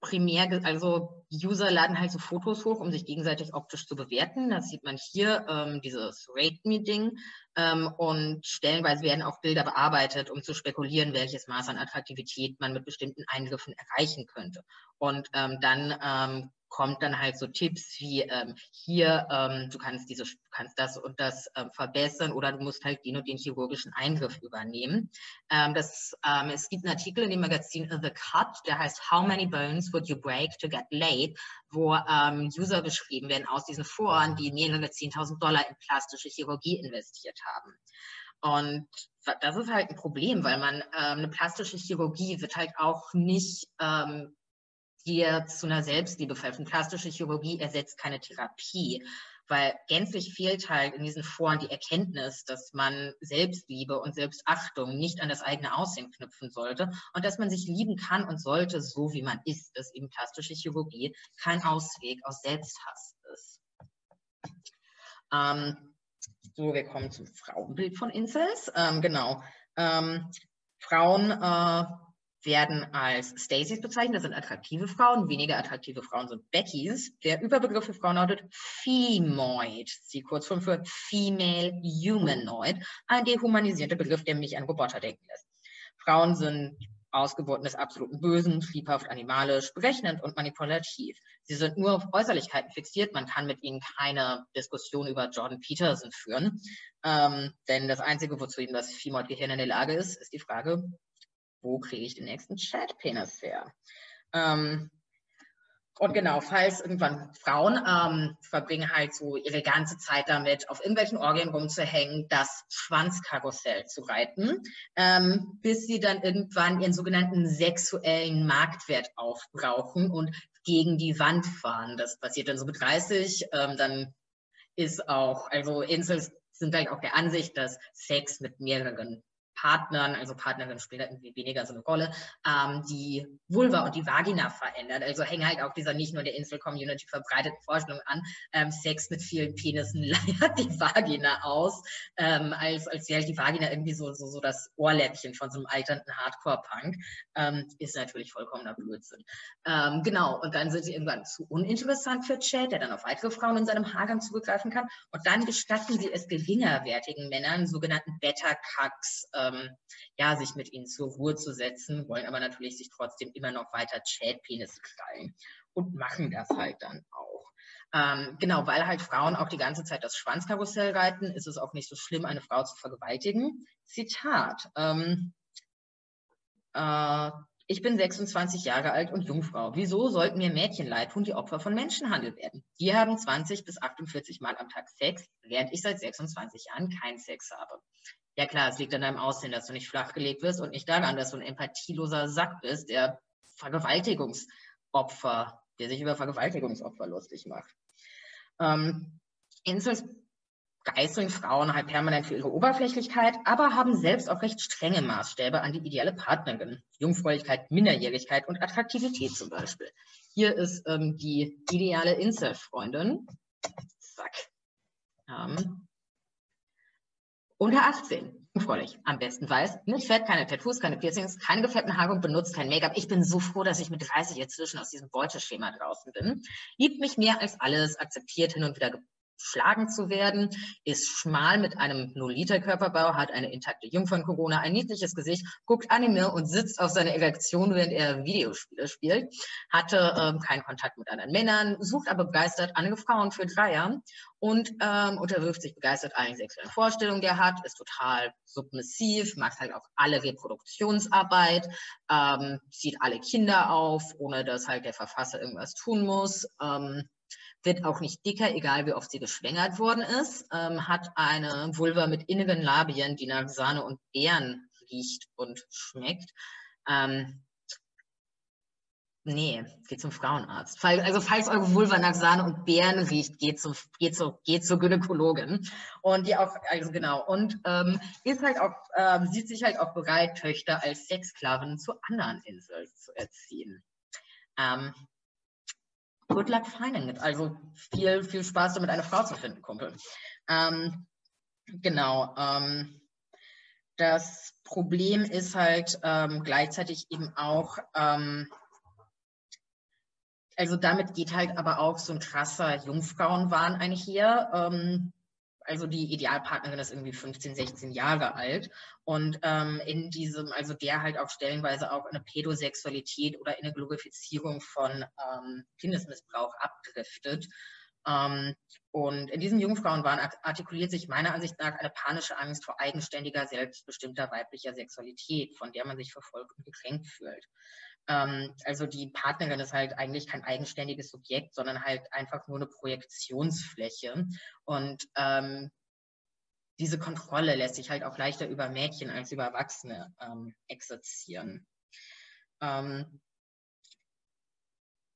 primär, also User laden halt so Fotos hoch, um sich gegenseitig optisch zu bewerten. Das sieht man hier, ähm, dieses Rate-Me-Ding. Ähm, und stellenweise werden auch Bilder bearbeitet, um zu spekulieren, welches Maß an Attraktivität man mit bestimmten Eingriffen erreichen könnte. Und ähm, dann ähm, kommt dann halt so Tipps wie ähm, hier, ähm, du kannst diese, kannst das und das ähm, verbessern oder du musst halt den und den chirurgischen Eingriff übernehmen. Ähm, das, ähm, es gibt einen Artikel in dem Magazin The Cut, der heißt How many bones would you break to get laid, wo ähm, User beschrieben werden aus diesen Foren, die mehrere 10.000 Dollar in plastische Chirurgie investiert haben. Und das ist halt ein Problem, weil man ähm, eine plastische Chirurgie wird halt auch nicht ähm, dir zu einer Selbstliebe verhelfen. Plastische Chirurgie ersetzt keine Therapie, weil gänzlich fehlt halt in diesen Foren die Erkenntnis, dass man Selbstliebe und Selbstachtung nicht an das eigene Aussehen knüpfen sollte und dass man sich lieben kann und sollte, so wie man ist, dass eben plastische Chirurgie kein Ausweg aus Selbsthass ist. Ähm, so, wir kommen zum Frauenbild von Incels. Ähm, genau. Ähm, Frauen äh, werden als Stacys bezeichnet. Das sind attraktive Frauen. Weniger attraktive Frauen sind Beckys. Der Überbegriff für Frauen lautet Femoid. Sie Kurzform für Female Humanoid. Ein dehumanisierter Begriff, der mich an Roboter denken lässt. Frauen sind Ausgeburten des absoluten Bösen, triebhaft animalisch, berechnend und manipulativ. Sie sind nur auf Äußerlichkeiten fixiert. Man kann mit ihnen keine Diskussion über Jordan Peterson führen. Ähm, denn das Einzige, wozu ihm das Femoid-Gehirn in der Lage ist, ist die Frage, wo kriege ich den nächsten Chat-Penis her? Ähm, und genau, falls irgendwann Frauen ähm, verbringen halt so ihre ganze Zeit damit, auf irgendwelchen Orgien rumzuhängen, das Schwanzkarussell zu reiten, ähm, bis sie dann irgendwann ihren sogenannten sexuellen Marktwert aufbrauchen und gegen die Wand fahren. Das passiert dann so mit 30. Ähm, dann ist auch, also Insels sind halt auch der Ansicht, dass Sex mit mehreren Partnern, also Partnerinnen spielen da irgendwie weniger so eine Rolle, ähm, die Vulva und die Vagina verändert. Also hängen halt auch dieser nicht nur der Insel-Community verbreiteten Vorstellung an, ähm, Sex mit vielen Penissen leiert die Vagina aus, ähm, als, als wäre halt die Vagina irgendwie so, so, so das Ohrläppchen von so einem alternden Hardcore-Punk. Ähm, ist natürlich vollkommener Blödsinn. Ähm, genau, und dann sind sie irgendwann zu uninteressant für Chad, der dann auf weitere Frauen in seinem Haargang zugreifen kann. Und dann gestatten sie es geringerwertigen Männern, sogenannten Beta-Cucks, äh, ähm, ja, sich mit ihnen zur Ruhe zu setzen, wollen aber natürlich sich trotzdem immer noch weiter Chat-Penis krallen und machen das halt dann auch. Ähm, genau, weil halt Frauen auch die ganze Zeit das Schwanzkarussell reiten, ist es auch nicht so schlimm, eine Frau zu vergewaltigen. Zitat. Ähm, äh, ich bin 26 Jahre alt und Jungfrau. Wieso sollten mir Mädchen leid tun, die Opfer von Menschenhandel werden? Die haben 20 bis 48 Mal am Tag Sex, während ich seit 26 Jahren keinen Sex habe. Ja klar, es liegt an deinem Aussehen, dass du nicht flachgelegt wirst und nicht daran, dass du ein empathieloser Sack bist, der Vergewaltigungsopfer, der sich über Vergewaltigungsopfer lustig macht. Ähm, Incels geißeln Frauen halt permanent für ihre Oberflächlichkeit, aber haben selbst auch recht strenge Maßstäbe an die ideale Partnerin. Jungfräulichkeit, Minderjährigkeit und Attraktivität zum Beispiel. Hier ist ähm, die ideale Incel-Freundin. Zack. Ähm, unter 18. jungfräulich, am besten weiß, nicht fett, keine Tattoos, keine Piercings, keine gefetteten Haare und benutzt kein Make-up. Ich bin so froh, dass ich mit 30 inzwischen aus diesem Beuteschema draußen bin. Liebt mich mehr als alles, akzeptiert hin und wieder schlagen zu werden, ist schmal mit einem 0-Liter-Körperbau, hat eine intakte Jungfern-Corona, ein niedliches Gesicht, guckt Anime und sitzt auf seiner Erektion, während er Videospiele spielt, hatte ähm, keinen Kontakt mit anderen Männern, sucht aber begeistert andere Frauen für Dreier und ähm, unterwirft sich begeistert allen sexuellen Vorstellungen, die er hat, ist total submissiv, macht halt auch alle Reproduktionsarbeit, ähm, zieht alle Kinder auf, ohne dass halt der Verfasser irgendwas tun muss. Ähm, wird auch nicht dicker, egal wie oft sie geschwängert worden ist, ähm, hat eine Vulva mit innigen Labien, die nach Sahne und Beeren riecht und schmeckt. Ähm, nee, geht zum Frauenarzt. Also falls eure Vulva nach Sahne und Beeren riecht, geht, zu, geht, zu, geht zur Gynäkologin. Und die auch, also genau, und ähm, ist halt auch, ähm, sieht sich halt auch bereit, Töchter als Sexsklaven zu anderen Inseln zu erziehen. Ähm, good luck finding it. Also viel, viel Spaß damit, eine Frau zu finden, Kumpel. Ähm, genau. Ähm, das Problem ist halt ähm, gleichzeitig eben auch, ähm, also damit geht halt aber auch so ein krasser Jungfrauenwahn einher. Ähm, also die Idealpartnerin ist irgendwie 15, 16 Jahre alt und ähm, in diesem, also der halt auch stellenweise auch eine Pädosexualität oder in eine Glorifizierung von ähm, Kindesmissbrauch abdriftet. Ähm, und in diesem Jungfrauenwahn artikuliert sich meiner Ansicht nach eine panische Angst vor eigenständiger, selbstbestimmter weiblicher Sexualität, von der man sich verfolgt und gekränkt fühlt. Ähm, also die Partnerin ist halt eigentlich kein eigenständiges Subjekt, sondern halt einfach nur eine Projektionsfläche. Und ähm, diese Kontrolle lässt sich halt auch leichter über Mädchen als über Erwachsene ähm, exerzieren. Ähm,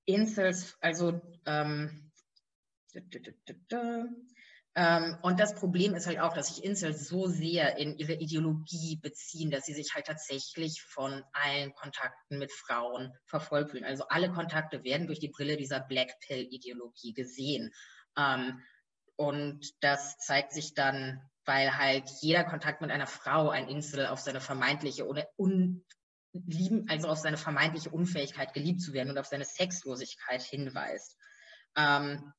Incels, also ähm, und das Problem ist halt auch, dass sich Incels so sehr in ihre Ideologie beziehen, dass sie sich halt tatsächlich von allen Kontakten mit Frauen verfolgt fühlen. Also alle Kontakte werden durch die Brille dieser Black Pill-Ideologie gesehen. Ähm, und das zeigt sich dann, weil halt jeder Kontakt mit einer Frau ein Incel auf seine vermeintliche oder un lieben, also auf seine vermeintliche Unfähigkeit geliebt zu werden und auf seine Sexlosigkeit hinweist. Ähm,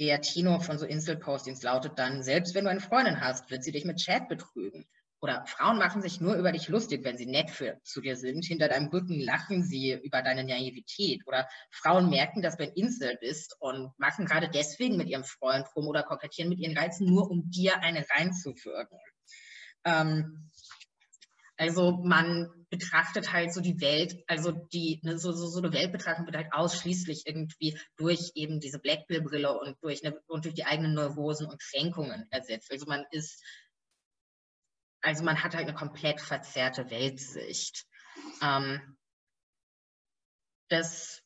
der Tenor von so Inselpostings lautet dann, selbst wenn du eine Freundin hast, wird sie dich mit Chat betrügen. Oder Frauen machen sich nur über dich lustig, wenn sie nett für, zu dir sind. Hinter deinem Rücken lachen sie über deine Naivität. Oder Frauen merken, dass du ein Insel bist und machen gerade deswegen mit ihrem Freund rum oder kokettieren mit ihren Reizen, nur um dir eine reinzuwirken. Ähm, also man betrachtet halt so die Welt, also die, ne, so, so, so eine Weltbetrachtung wird halt ausschließlich irgendwie durch eben diese Blackpill-Brille und durch, eine, und durch die eigenen Neurosen und Kränkungen ersetzt. Also man ist, also man hat halt eine komplett verzerrte Weltsicht. Ähm, das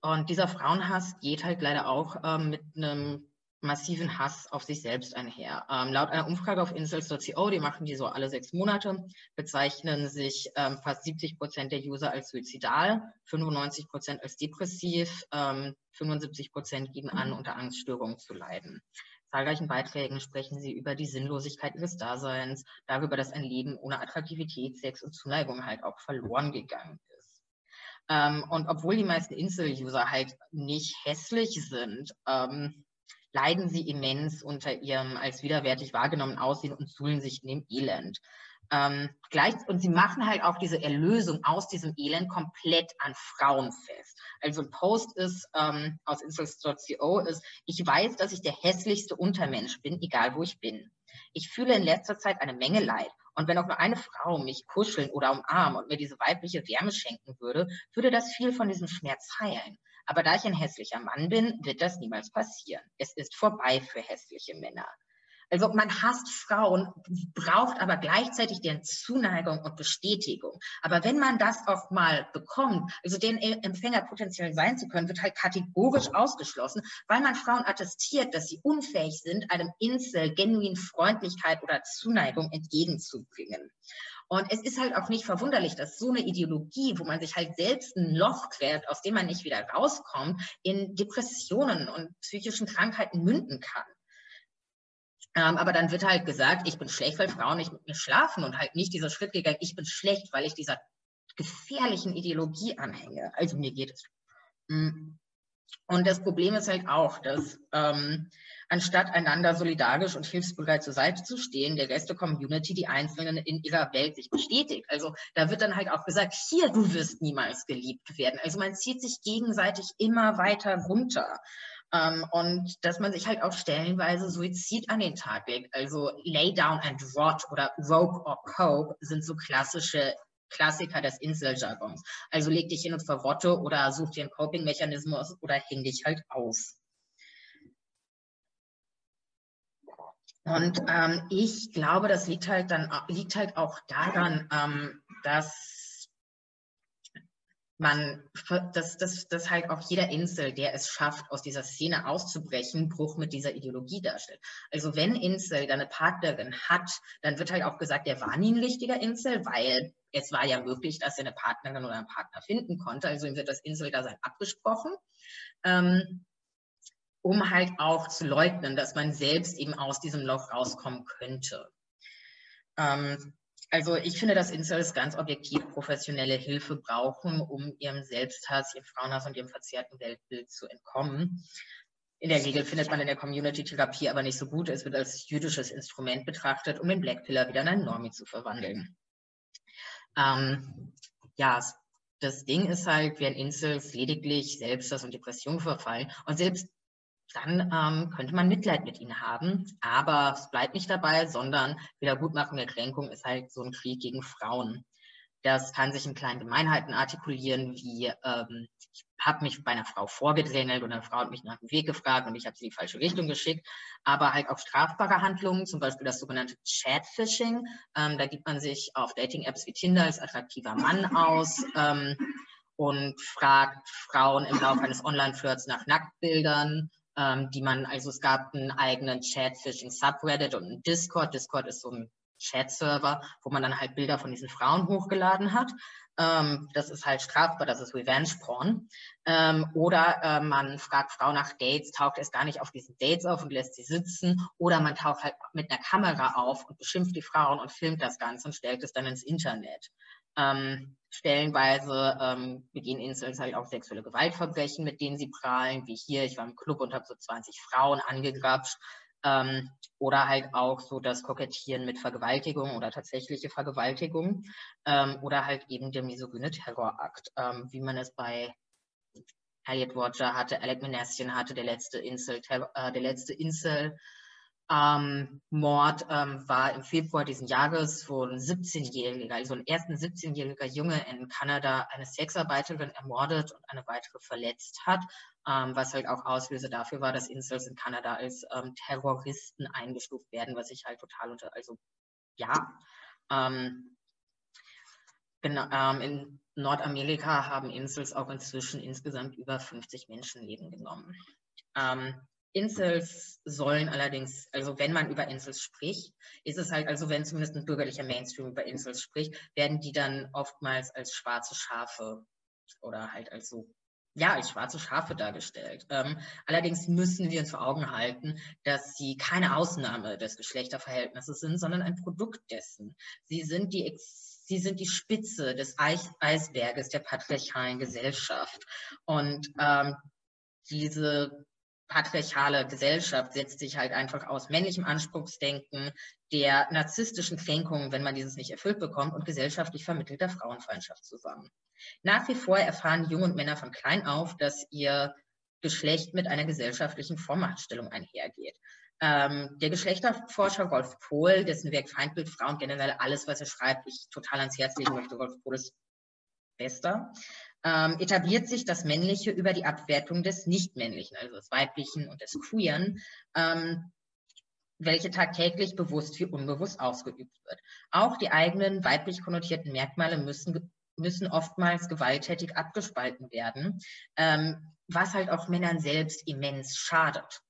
und dieser Frauenhass geht halt leider auch ähm, mit einem massiven Hass auf sich selbst einher. Ähm, laut einer Umfrage auf Incels.co, die machen die so alle sechs Monate, bezeichnen sich ähm, fast 70 Prozent der User als suizidal, 95 Prozent als depressiv, ähm, 75 Prozent geben an, unter Angststörungen zu leiden. Zahlreichen Beiträgen sprechen sie über die Sinnlosigkeit ihres Daseins, darüber, dass ein Leben ohne Attraktivität, Sex und Zuneigung halt auch verloren gegangen ist. Ähm, und obwohl die meisten Insel-User halt nicht hässlich sind, ähm, leiden sie immens unter ihrem als widerwärtig wahrgenommenen Aussehen und suhlen sich in dem Elend. Ähm, gleich, und sie machen halt auch diese Erlösung aus diesem Elend komplett an Frauen fest. Also ein Post ist ähm, aus Install.co ist, ich weiß, dass ich der hässlichste Untermensch bin, egal wo ich bin. Ich fühle in letzter Zeit eine Menge Leid. Und wenn auch nur eine Frau mich kuscheln oder umarmen und mir diese weibliche Wärme schenken würde, würde das viel von diesem Schmerz heilen. Aber da ich ein hässlicher Mann bin, wird das niemals passieren. Es ist vorbei für hässliche Männer. Also man hasst Frauen, braucht aber gleichzeitig deren Zuneigung und Bestätigung. Aber wenn man das auch mal bekommt, also den Empfänger potenziell sein zu können, wird halt kategorisch ausgeschlossen, weil man Frauen attestiert, dass sie unfähig sind, einem Insel genuin Freundlichkeit oder Zuneigung entgegenzubringen. Und es ist halt auch nicht verwunderlich, dass so eine Ideologie, wo man sich halt selbst ein Loch quält, aus dem man nicht wieder rauskommt, in Depressionen und psychischen Krankheiten münden kann. Ähm, aber dann wird halt gesagt, ich bin schlecht, weil Frauen nicht mit mir schlafen und halt nicht dieser Schritt gegangen, ich bin schlecht, weil ich dieser gefährlichen Ideologie anhänge. Also mir geht es. Mm. Und das Problem ist halt auch, dass ähm, anstatt einander solidarisch und hilfsbereit zur Seite zu stehen, der Gäste-Community die Einzelnen in ihrer Welt sich bestätigt. Also da wird dann halt auch gesagt, hier, du wirst niemals geliebt werden. Also man zieht sich gegenseitig immer weiter runter. Ähm, und dass man sich halt auch stellenweise Suizid an den Tag legt. Also Lay Down and Rot oder Rogue or Cope sind so klassische Klassiker des Inseljargons. Also leg dich hin und verrotte oder such dir einen Coping-Mechanismus oder häng dich halt auf. Und ähm, ich glaube, das liegt halt dann liegt halt auch daran, ähm, dass man, dass, dass, dass halt auch jeder Insel, der es schafft, aus dieser Szene auszubrechen, Bruch mit dieser Ideologie darstellt. Also wenn Insel dann eine Partnerin hat, dann wird halt auch gesagt, der war nie ein richtiger Insel, weil es war ja möglich, dass er eine Partnerin oder einen Partner finden konnte. Also ihm wird das Inseldasein abgesprochen. Ähm, um halt auch zu leugnen, dass man selbst eben aus diesem Loch rauskommen könnte. Ähm, also ich finde, dass Incels ganz objektiv professionelle Hilfe brauchen, um ihrem Selbsthass, ihrem Frauenhass und ihrem verzerrten Weltbild zu entkommen. In der Regel findet man in der Community-Therapie aber nicht so gut. Es wird als jüdisches Instrument betrachtet, um den Black Pillar wieder in einen Normie zu verwandeln. Ähm, ja, das Ding ist halt, während Incels lediglich Selbsthass und Depression verfallen und selbst dann ähm, könnte man Mitleid mit ihnen haben. Aber es bleibt nicht dabei, sondern Wiedergutmachung der Kränkung ist halt so ein Krieg gegen Frauen. Das kann sich in kleinen Gemeinheiten artikulieren, wie ähm, ich habe mich bei einer Frau vorgedrängelt und eine Frau hat mich nach dem Weg gefragt und ich habe sie in die falsche Richtung geschickt. Aber halt auch strafbare Handlungen, zum Beispiel das sogenannte Chatfishing. Ähm, da gibt man sich auf Dating-Apps wie Tinder als attraktiver Mann aus. Ähm, und fragt Frauen im Laufe eines Online-Flirts nach Nacktbildern ähm, die man, also es gab einen eigenen Chat-Phishing-Subreddit und einen Discord. Discord ist so ein Chat-Server, wo man dann halt Bilder von diesen Frauen hochgeladen hat. Ähm, das ist halt strafbar, das ist Revenge-Porn. Ähm, oder äh, man fragt Frau nach Dates, taucht erst gar nicht auf diesen Dates auf und lässt sie sitzen. Oder man taucht halt mit einer Kamera auf und beschimpft die Frauen und filmt das Ganze und stellt es dann ins Internet. Ähm, stellenweise ähm, begehen Incels halt auch sexuelle Gewaltverbrechen, mit denen sie prahlen, wie hier, ich war im Club und habe so 20 Frauen angegrapscht. Ähm, oder halt auch so das Kokettieren mit Vergewaltigung oder tatsächliche Vergewaltigung. Ähm, oder halt eben der misogyne Terrorakt, ähm, wie man es bei Harriet Roger hatte, Alec Minassian hatte, der letzte Insel, äh, der letzte Insel ähm, Mord ähm, war im Februar diesen Jahres, wo ein 17-Jähriger, also ein ersten 17-jähriger Junge in Kanada eine Sexarbeiterin ermordet und eine weitere verletzt hat, ähm, was halt auch Auslöser dafür war, dass Incels in Kanada als ähm, Terroristen eingestuft werden, was ich halt total unter, also ja. Ähm, genau, ähm, in Nordamerika haben Incels auch inzwischen insgesamt über 50 Menschenleben genommen. Ähm, Insels sollen allerdings, also wenn man über Insels spricht, ist es halt, also wenn zumindest ein bürgerlicher Mainstream über Insels spricht, werden die dann oftmals als schwarze Schafe oder halt als so, ja, als schwarze Schafe dargestellt. Ähm, allerdings müssen wir uns vor Augen halten, dass sie keine Ausnahme des Geschlechterverhältnisses sind, sondern ein Produkt dessen. Sie sind die Sie sind die Spitze des Eis Eisberges der patriarchalen Gesellschaft. Und ähm, diese patriarchale Gesellschaft setzt sich halt einfach aus männlichem Anspruchsdenken, der narzisstischen Kränkungen, wenn man dieses nicht erfüllt bekommt, und gesellschaftlich vermittelter Frauenfeindschaft zusammen. Nach wie vor erfahren Junge und Männer von klein auf, dass ihr Geschlecht mit einer gesellschaftlichen Vormachtstellung einhergeht. Ähm, der Geschlechterforscher Wolf Pohl, dessen Werk Feindbild Frauen generell alles, was er schreibt, ich total ans Herz legen möchte, Wolf Pohl ist bester, ähm, etabliert sich das Männliche über die Abwertung des Nichtmännlichen, also des Weiblichen und des Queeren, ähm, welche tagtäglich bewusst wie unbewusst ausgeübt wird. Auch die eigenen weiblich konnotierten Merkmale müssen, müssen oftmals gewalttätig abgespalten werden, ähm, was halt auch Männern selbst immens schadet.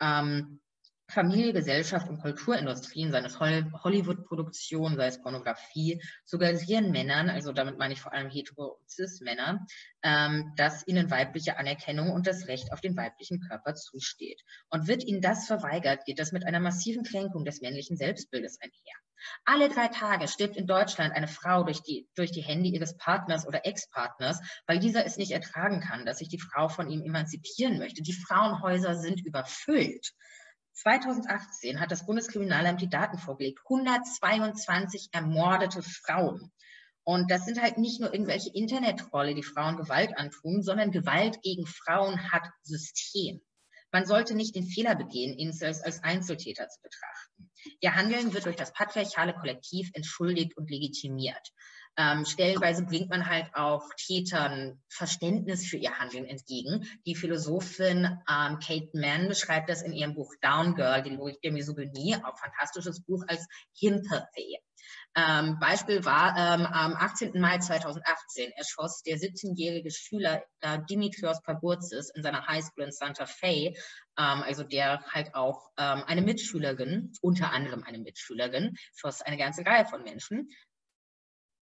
Ähm, Familie, Gesellschaft und Kulturindustrien, seine Hollywood-Produktionen, sei es Pornografie, suggerieren Männern, also damit meine ich vor allem hetero- und cis-Männer, ähm, dass ihnen weibliche Anerkennung und das Recht auf den weiblichen Körper zusteht. Und wird ihnen das verweigert, geht das mit einer massiven Kränkung des männlichen Selbstbildes einher. Alle drei Tage stirbt in Deutschland eine Frau durch die, durch die Hände ihres Partners oder Ex-Partners, weil dieser es nicht ertragen kann, dass sich die Frau von ihm emanzipieren möchte. Die Frauenhäuser sind überfüllt. 2018 hat das Bundeskriminalamt die Daten vorgelegt. 122 ermordete Frauen. Und das sind halt nicht nur irgendwelche Internetrolle, die Frauen Gewalt antun, sondern Gewalt gegen Frauen hat System. Man sollte nicht den Fehler begehen, Incels als Einzeltäter zu betrachten. Ihr Handeln wird durch das patriarchale Kollektiv entschuldigt und legitimiert. Ähm, stellenweise bringt man halt auch Tätern Verständnis für ihr Handeln entgegen. Die Philosophin ähm, Kate Mann beschreibt das in ihrem Buch Down Girl, die Logik der Misogynie, auch fantastisches Buch, als Himpathy. Ähm, Beispiel war ähm, am 18. Mai 2018 erschoss der 17-jährige Schüler äh, Dimitrios Pagurzis in seiner Highschool in Santa Fe, ähm, also der halt auch ähm, eine Mitschülerin, unter anderem eine Mitschülerin, schoss eine ganze Reihe von Menschen,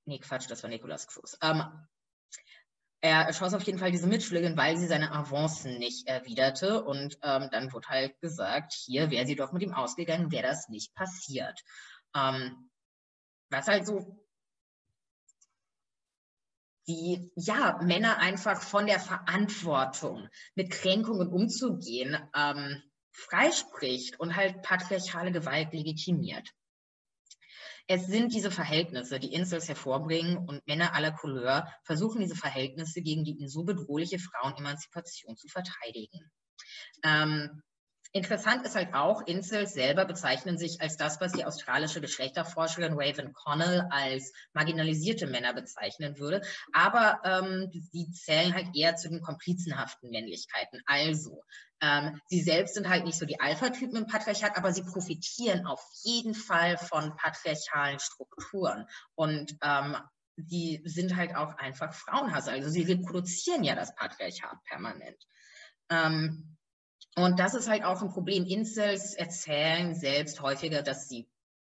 nee, Quatsch, das war Nicolas Cruz. Ähm, er schoss auf jeden Fall diese Mitschülerin, weil sie seine Avancen nicht erwiderte. Und ähm, dann wurde halt gesagt, hier wäre sie doch mit ihm ausgegangen, wäre das nicht passiert. Ähm, was halt so die ja Männer einfach von der Verantwortung mit Kränkungen umzugehen ähm, freispricht und halt patriarchale Gewalt legitimiert. Es sind diese Verhältnisse, die Incels hervorbringen und Männer aller Couleur versuchen diese Verhältnisse gegen die ihnen so bedrohliche Frauenemanzipation zu verteidigen. Ähm, Interessant ist halt auch, Incels selber bezeichnen sich als das, was die australische Geschlechterforscherin Raven Connell als marginalisierte Männer bezeichnen würde. Aber ähm, sie zählen halt eher zu den komplizenhaften Männlichkeiten. Also, ähm, sie selbst sind halt nicht so die Alpha-Typen im Patriarchat, aber sie profitieren auf jeden Fall von patriarchalen Strukturen. Und ähm, die sind halt auch einfach Frauenhass. Also sie reproduzieren ja das Patriarchat permanent. Ähm, und das ist halt auch ein Problem. Incels erzählen selbst häufiger, dass sie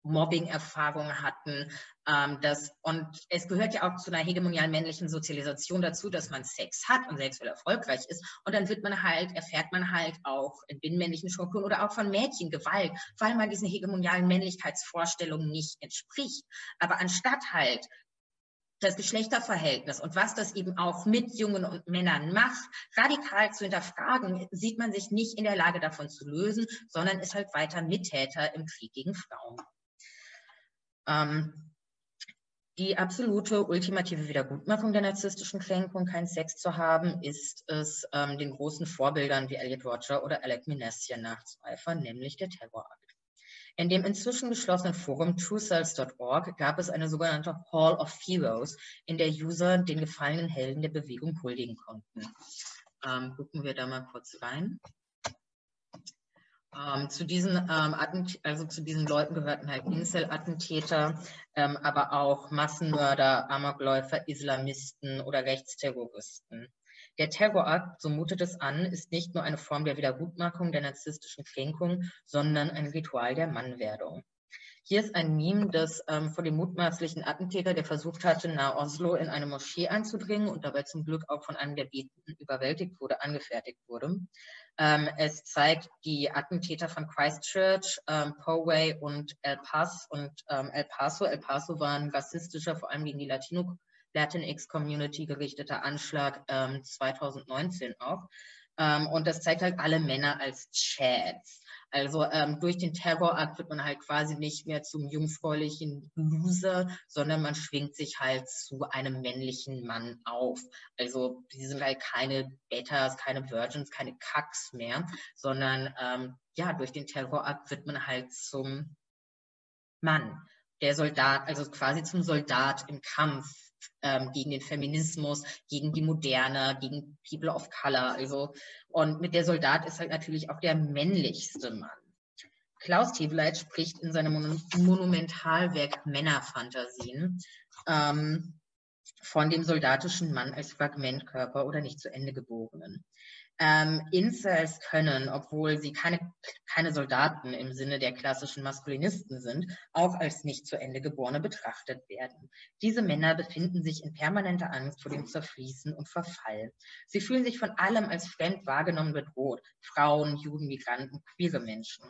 Mobbing-Erfahrungen hatten. Ähm, das, und es gehört ja auch zu einer hegemonialen männlichen Sozialisation dazu, dass man Sex hat und sexuell erfolgreich ist. Und dann wird man halt, erfährt man halt auch in binnenmännlichen Strukturen oder auch von Mädchen Gewalt, weil man diesen hegemonialen Männlichkeitsvorstellungen nicht entspricht. Aber anstatt halt das Geschlechterverhältnis und was das eben auch mit Jungen und Männern macht, radikal zu hinterfragen, sieht man sich nicht in der Lage davon zu lösen, sondern ist halt weiter Mittäter im Krieg gegen Frauen. Ähm, die absolute ultimative Wiedergutmachung der narzisstischen Kränkung, keinen Sex zu haben, ist es, ähm, den großen Vorbildern wie Elliot Roger oder Alec Minassian nachzueifern, nämlich der Terrorakt. In dem inzwischen geschlossenen Forum truecells.org gab es eine sogenannte Hall of Heroes, in der User den gefallenen Helden der Bewegung huldigen konnten. Ähm, gucken wir da mal kurz rein. Ähm, zu, diesen, ähm, also zu diesen Leuten gehörten halt Incel-Attentäter, ähm, aber auch Massenmörder, Amokläufer, Islamisten oder Rechtsterroristen. Der Terrorakt, so mutet es an, ist nicht nur eine Form der Wiedergutmachung der narzisstischen Kränkung, sondern ein Ritual der Mannwerdung. Hier ist ein Meme, das ähm, von dem mutmaßlichen Attentäter, der versucht hatte, nahe Oslo in eine Moschee einzudringen und dabei zum Glück auch von einem der Betenden überwältigt wurde, angefertigt wurde. Ähm, es zeigt die Attentäter von Christchurch, ähm, Poway und El Paso und ähm, El Paso. El Paso war ein rassistischer, vor allem gegen die Latino Latinx-Community gerichteter Anschlag ähm, 2019 auch. Ähm, und das zeigt halt alle Männer als Chads. Also ähm, durch den Terrorakt wird man halt quasi nicht mehr zum jungfräulichen Loser, sondern man schwingt sich halt zu einem männlichen Mann auf. Also die sind halt keine Betas, keine Virgins, keine Kacks mehr, sondern ähm, ja, durch den Terrorakt wird man halt zum Mann. Der Soldat, also quasi zum Soldat im Kampf ähm, gegen den Feminismus, gegen die Moderne, gegen People of Color. Also, und mit der Soldat ist halt natürlich auch der männlichste Mann. Klaus Teweleit spricht in seinem Mon Monumentalwerk Männerfantasien ähm, von dem soldatischen Mann als Fragmentkörper oder nicht zu Ende geborenen. Ähm, Incels können, obwohl sie keine, keine Soldaten im Sinne der klassischen Maskulinisten sind, auch als nicht zu Ende geborene betrachtet werden. Diese Männer befinden sich in permanenter Angst vor dem Zerfließen und Verfall. Sie fühlen sich von allem als fremd wahrgenommen bedroht. Frauen, Juden, Migranten, queere Menschen.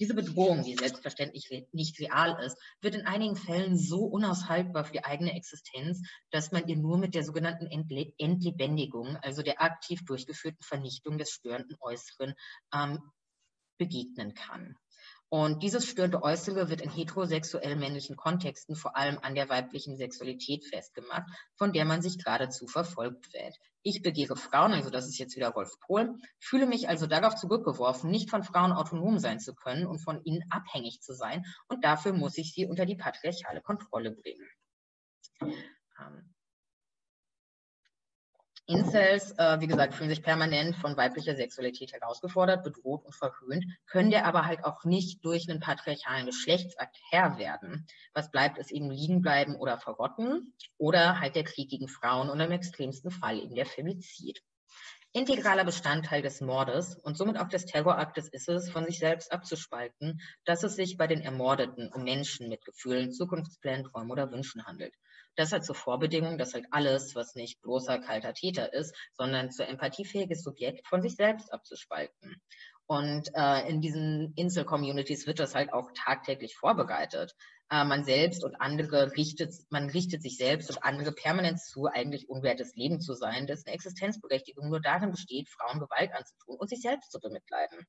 Diese Bedrohung, die selbstverständlich nicht real ist, wird in einigen Fällen so unaushaltbar für die eigene Existenz, dass man ihr nur mit der sogenannten Entlebendigung, also der aktiv durchgeführten Vernichtung des störenden Äußeren, ähm, begegnen kann. Und dieses störende Äußere wird in heterosexuell männlichen Kontexten vor allem an der weiblichen Sexualität festgemacht, von der man sich geradezu verfolgt wird. Ich begehre Frauen, also das ist jetzt wieder Wolf Pohl, fühle mich also darauf zurückgeworfen, nicht von Frauen autonom sein zu können und von ihnen abhängig zu sein. Und dafür muss ich sie unter die patriarchale Kontrolle bringen. Ähm, Incels, äh, wie gesagt, fühlen sich permanent von weiblicher Sexualität herausgefordert, bedroht und verhöhnt, können der aber halt auch nicht durch einen patriarchalen Geschlechtsakt Herr werden. Was bleibt, ist eben liegen bleiben oder verrotten oder halt der Krieg gegen Frauen und im extremsten Fall eben der Femizid. Integraler Bestandteil des Mordes und somit auch des Terroraktes ist es, von sich selbst abzuspalten, dass es sich bei den Ermordeten um Menschen mit Gefühlen, Zukunftsplänen, Träumen oder Wünschen handelt. Das hat zur Vorbedingung, dass halt alles, was nicht bloßer kalter Täter ist, sondern zu empathiefähiges Subjekt von sich selbst abzuspalten. Und äh, in diesen Insel-Communities wird das halt auch tagtäglich vorbereitet. Äh, man selbst und andere richtet, man richtet sich selbst und andere permanent zu, eigentlich unwertes Leben zu sein, dessen Existenzberechtigung nur darin besteht, Frauen Gewalt anzutun und sich selbst zu bemitleiden.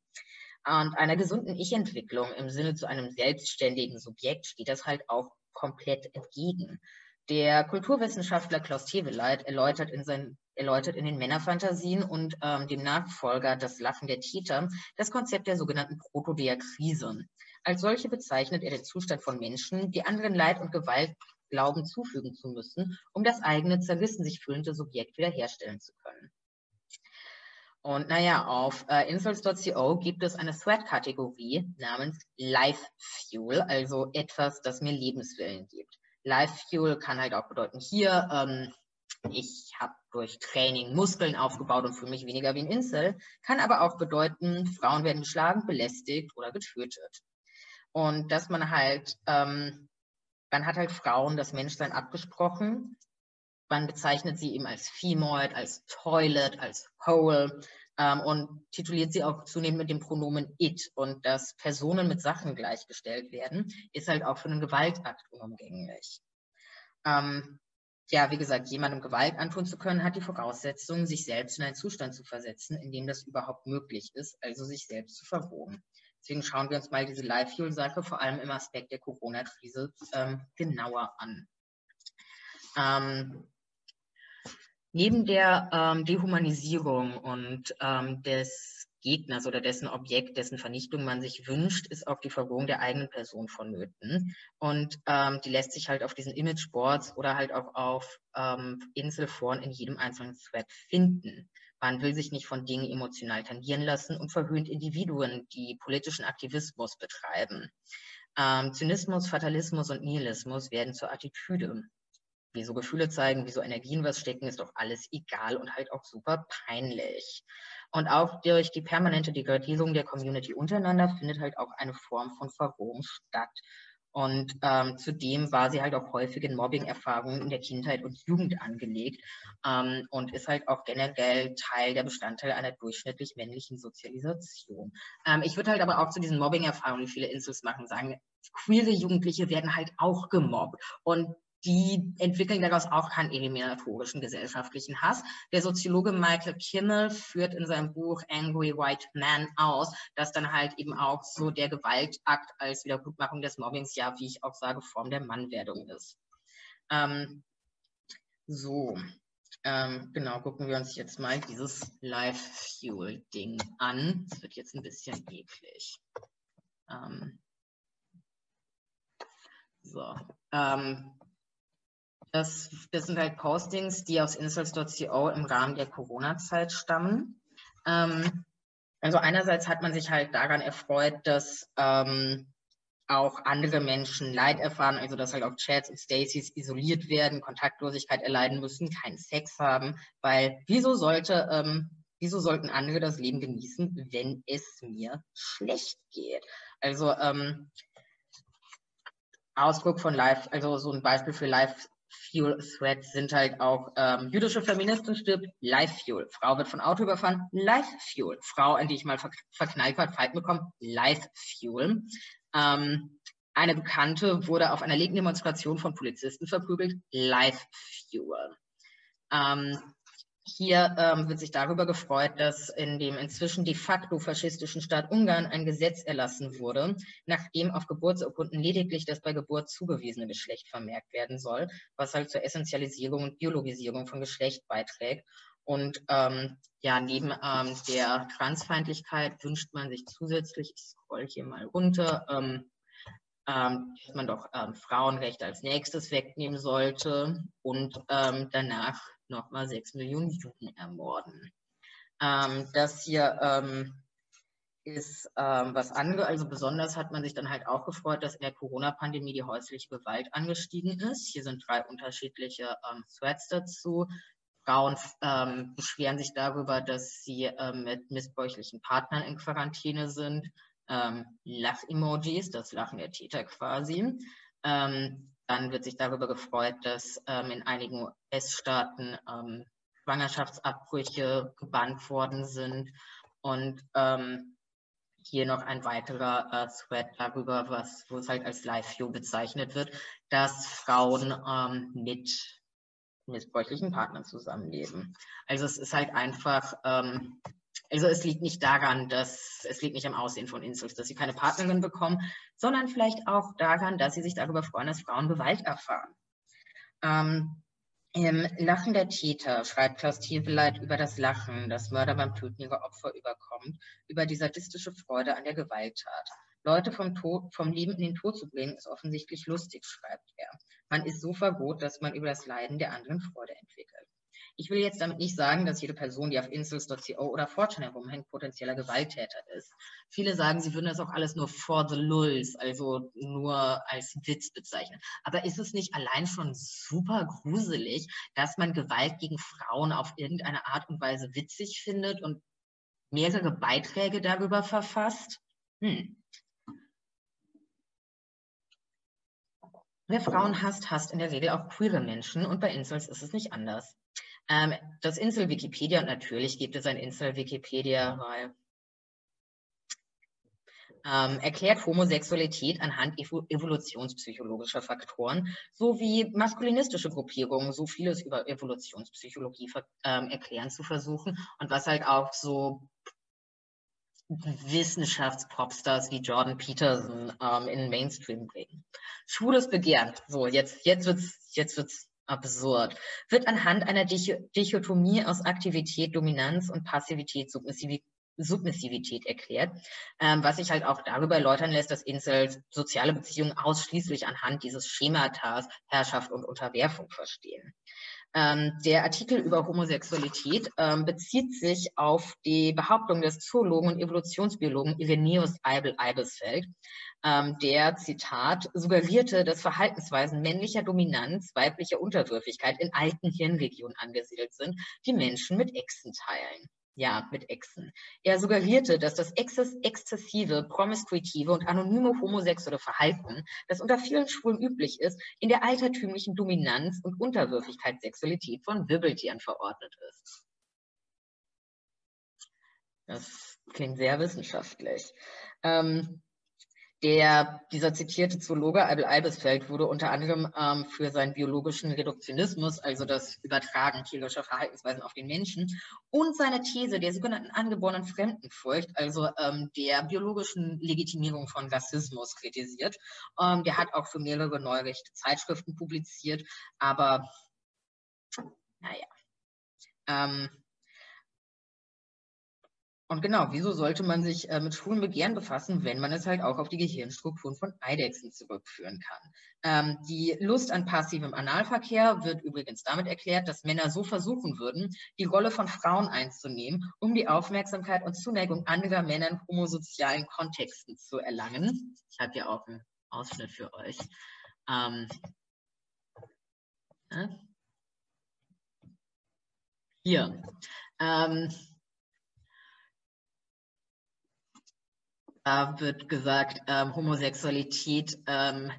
Und einer gesunden Ich-Entwicklung im Sinne zu einem selbstständigen Subjekt steht das halt auch komplett entgegen. Der Kulturwissenschaftler Klaus Teweleit erläutert in, sein, erläutert in den Männerfantasien und ähm, dem Nachfolger Das Lachen der Täter das Konzept der sogenannten Protodiakrise. Als solche bezeichnet er den Zustand von Menschen, die anderen Leid und Gewalt glauben zufügen zu müssen, um das eigene zerrissen sich fühlende Subjekt wiederherstellen zu können. Und naja, auf äh, Insults.co gibt es eine Thread-Kategorie namens Life Fuel, also etwas, das mir Lebenswillen gibt. Life Fuel kann halt auch bedeuten, hier, ähm, ich habe durch Training Muskeln aufgebaut und fühle mich weniger wie ein Insel, kann aber auch bedeuten, Frauen werden geschlagen, belästigt oder getötet. Und dass man halt, ähm, man hat halt Frauen das Menschsein abgesprochen, man bezeichnet sie eben als Femoid, als Toilet, als Hole ähm, und tituliert sie auch zunehmend mit dem Pronomen it. Und dass Personen mit Sachen gleichgestellt werden, ist halt auch für einen Gewaltakt unumgänglich. Ähm, ja, wie gesagt, jemandem Gewalt antun zu können, hat die Voraussetzung, sich selbst in einen Zustand zu versetzen, in dem das überhaupt möglich ist, also sich selbst zu verrohen. Deswegen schauen wir uns mal diese Live-Fuel-Sache vor allem im Aspekt der Corona-Krise ähm, genauer an. Ähm, Neben der ähm, Dehumanisierung und ähm, des Gegners oder dessen Objekt, dessen Vernichtung man sich wünscht, ist auch die Verrohung der eigenen Person vonnöten. Und ähm, die lässt sich halt auf diesen Imageboards oder halt auch auf ähm, Inselforen in jedem einzelnen Thread finden. Man will sich nicht von Dingen emotional tangieren lassen und verhöhnt Individuen, die politischen Aktivismus betreiben. Ähm, Zynismus, Fatalismus und Nihilismus werden zur Attitüde wie so Gefühle zeigen, wie so Energien was stecken, ist doch alles egal und halt auch super peinlich. Und auch durch die permanente Degradierung der Community untereinander findet halt auch eine Form von Verrohung statt. Und ähm, zudem war sie halt auch häufig in Mobbing-Erfahrungen in der Kindheit und Jugend angelegt ähm, und ist halt auch generell Teil der Bestandteil einer durchschnittlich männlichen Sozialisation. Ähm, ich würde halt aber auch zu diesen Mobbing-Erfahrungen, die viele Insels machen, sagen, queere Jugendliche werden halt auch gemobbt. Und die entwickeln daraus auch keinen eliminatorischen gesellschaftlichen Hass. Der Soziologe Michael Kimmel führt in seinem Buch Angry White Man aus, dass dann halt eben auch so der Gewaltakt als Wiedergutmachung des Mobbings ja, wie ich auch sage, Form der Mannwerdung ist. Ähm, so, ähm, genau, gucken wir uns jetzt mal dieses Life Fuel Ding an. Das wird jetzt ein bisschen eklig. Ähm, so, ähm, das, das sind halt Postings, die aus Insults.co im Rahmen der Corona-Zeit stammen. Ähm, also einerseits hat man sich halt daran erfreut, dass ähm, auch andere Menschen Leid erfahren, also dass halt auch Chats und Stacys isoliert werden, Kontaktlosigkeit erleiden müssen, keinen Sex haben, weil wieso sollte, ähm, wieso sollten andere das Leben genießen, wenn es mir schlecht geht? Also ähm, Ausdruck von Life, also so ein Beispiel für Life Fuel Threats sind halt auch ähm, jüdische Feministin stirbt, Life Fuel. Frau wird von Auto überfahren, Life Fuel. Frau, an die ich mal ver verknallt hat, Fight bekommen, Life Fuel. Ähm, eine Bekannte wurde auf einer linken Demonstration von Polizisten verprügelt. Life Fuel. Ähm, hier ähm, wird sich darüber gefreut, dass in dem inzwischen de facto faschistischen Staat Ungarn ein Gesetz erlassen wurde, nachdem auf Geburtsurkunden lediglich das bei Geburt zugewiesene Geschlecht vermerkt werden soll, was halt zur Essentialisierung und Biologisierung von Geschlecht beiträgt. Und ähm, ja, neben ähm, der Transfeindlichkeit wünscht man sich zusätzlich, ich scroll hier mal runter, ähm, ähm, dass man doch ähm, Frauenrechte als nächstes wegnehmen sollte und ähm, danach nochmal sechs Millionen Juden ermorden. Ähm, das hier ähm, ist ähm, was anderes. Also besonders hat man sich dann halt auch gefreut, dass in der Corona-Pandemie die häusliche Gewalt angestiegen ist. Hier sind drei unterschiedliche Threads dazu. Frauen ähm, beschweren sich darüber, dass sie ähm, mit missbräuchlichen Partnern in Quarantäne sind. Ähm, Lach-Emojis, das Lachen der Täter quasi. Ähm, dann wird sich darüber gefreut, dass ähm, in einigen US-Staaten ähm, Schwangerschaftsabbrüche gebannt worden sind. Und hier noch ein weiterer äh, Thread darüber, was, wo es halt als Live-View bezeichnet wird, dass Frauen mit missbräuchlichen Partnern zusammenleben. Also es ist halt einfach, ähm, also es liegt nicht daran, dass, es liegt nicht am Aussehen von Incels, dass sie keine Partnerin bekommen, sondern vielleicht auch daran, dass sie sich darüber freuen, dass Frauen Gewalt erfahren. Ähm, Im Lachen der Täter schreibt Klaus Tiefeleit über das Lachen, das Mörder beim Töten ihrer Opfer überkommt, über die sadistische Freude an der Gewalttat. Leute vom, Tod, vom Leben in den Tod zu bringen, ist offensichtlich lustig, schreibt er. Man ist so vergot, dass man über das Leiden der anderen Freude entwickelt. Ich will jetzt damit nicht sagen, dass jede Person, die auf Insels.co oder Fortune herumhängt, potenzieller Gewalttäter ist. Viele sagen, sie würden das auch alles nur for the lulz, also nur als Witz bezeichnen. Aber ist es nicht allein schon super gruselig, dass man Gewalt gegen Frauen auf irgendeine Art und Weise witzig findet und mehrere Beiträge darüber verfasst? Hm. Wer Frauen hasst, hasst in der Regel auch queere Menschen und bei Incels ist es nicht anders. Ähm, das Insel-Wikipedia, und natürlich gibt es ein Insel-Wikipedia, weil ähm, erklärt Homosexualität anhand evolutionspsychologischer Faktoren sowie maskulinistische Gruppierungen, so vieles über Evolutionspsychologie ähm, erklären zu versuchen und was halt auch so Wissenschaftspopstars wie Jordan Peterson ähm, in den Mainstream bringen. Schwules Begehren, so jetzt, jetzt wird's, jetzt wird's absurd, wird anhand einer Dichotomie aus Aktivität, Dominanz und Passivität, Submissivität Submissivität erklärt, ähm, was sich halt auch darüber erläutern lässt, dass Incels soziale Beziehungen ausschließlich anhand dieses Schematas Herrschaft und Unterwerfung verstehen. Ähm, der Artikel über Homosexualität ähm, bezieht sich auf die Behauptung des Zoologen und Evolutionsbiologen Irenaeus Eibel-Eibesfeld, ähm, der, Zitat, suggerierte, dass Verhaltensweisen männlicher Dominanz, weiblicher Unterwürfigkeit in alten Hirnregionen angesiedelt sind, die Menschen mit Echsen teilen ja, mit Exen. Er suggerierte, dass das exzessive, promiskuitive und anonyme homosexuelle Verhalten, das unter vielen Schwulen üblich ist, in der altertümlichen Dominanz und Unterwürfigkeitssexualität von Wirbeltieren verordnet ist. Das klingt sehr wissenschaftlich. Ähm, der, dieser zitierte Zoologe Albel Albesfeld wurde unter anderem ähm, für seinen biologischen Reduktionismus, also das Übertragen tierischer Verhaltensweisen auf den Menschen, und seine These der sogenannten angeborenen Fremdenfurcht, also ähm, der biologischen Legitimierung von Rassismus kritisiert. Ähm, der hat auch für mehrere neurechte Zeitschriften publiziert, aber naja. Ähm, und genau, wieso sollte man sich äh, mit schwulen Begehren befassen, wenn man es halt auch auf die Gehirnstrukturen von Eidechsen zurückführen kann? Ähm, die Lust an passivem Analverkehr wird übrigens damit erklärt, dass Männer so versuchen würden, die Rolle von Frauen einzunehmen, um die Aufmerksamkeit und Zuneigung anderer Männer in homosozialen Kontexten zu erlangen. Ich habe ja auch ein Ausschnitt für euch. Ähm, ne? Hier. Ähm, da wird gesagt, ähm, Homosexualität ähm,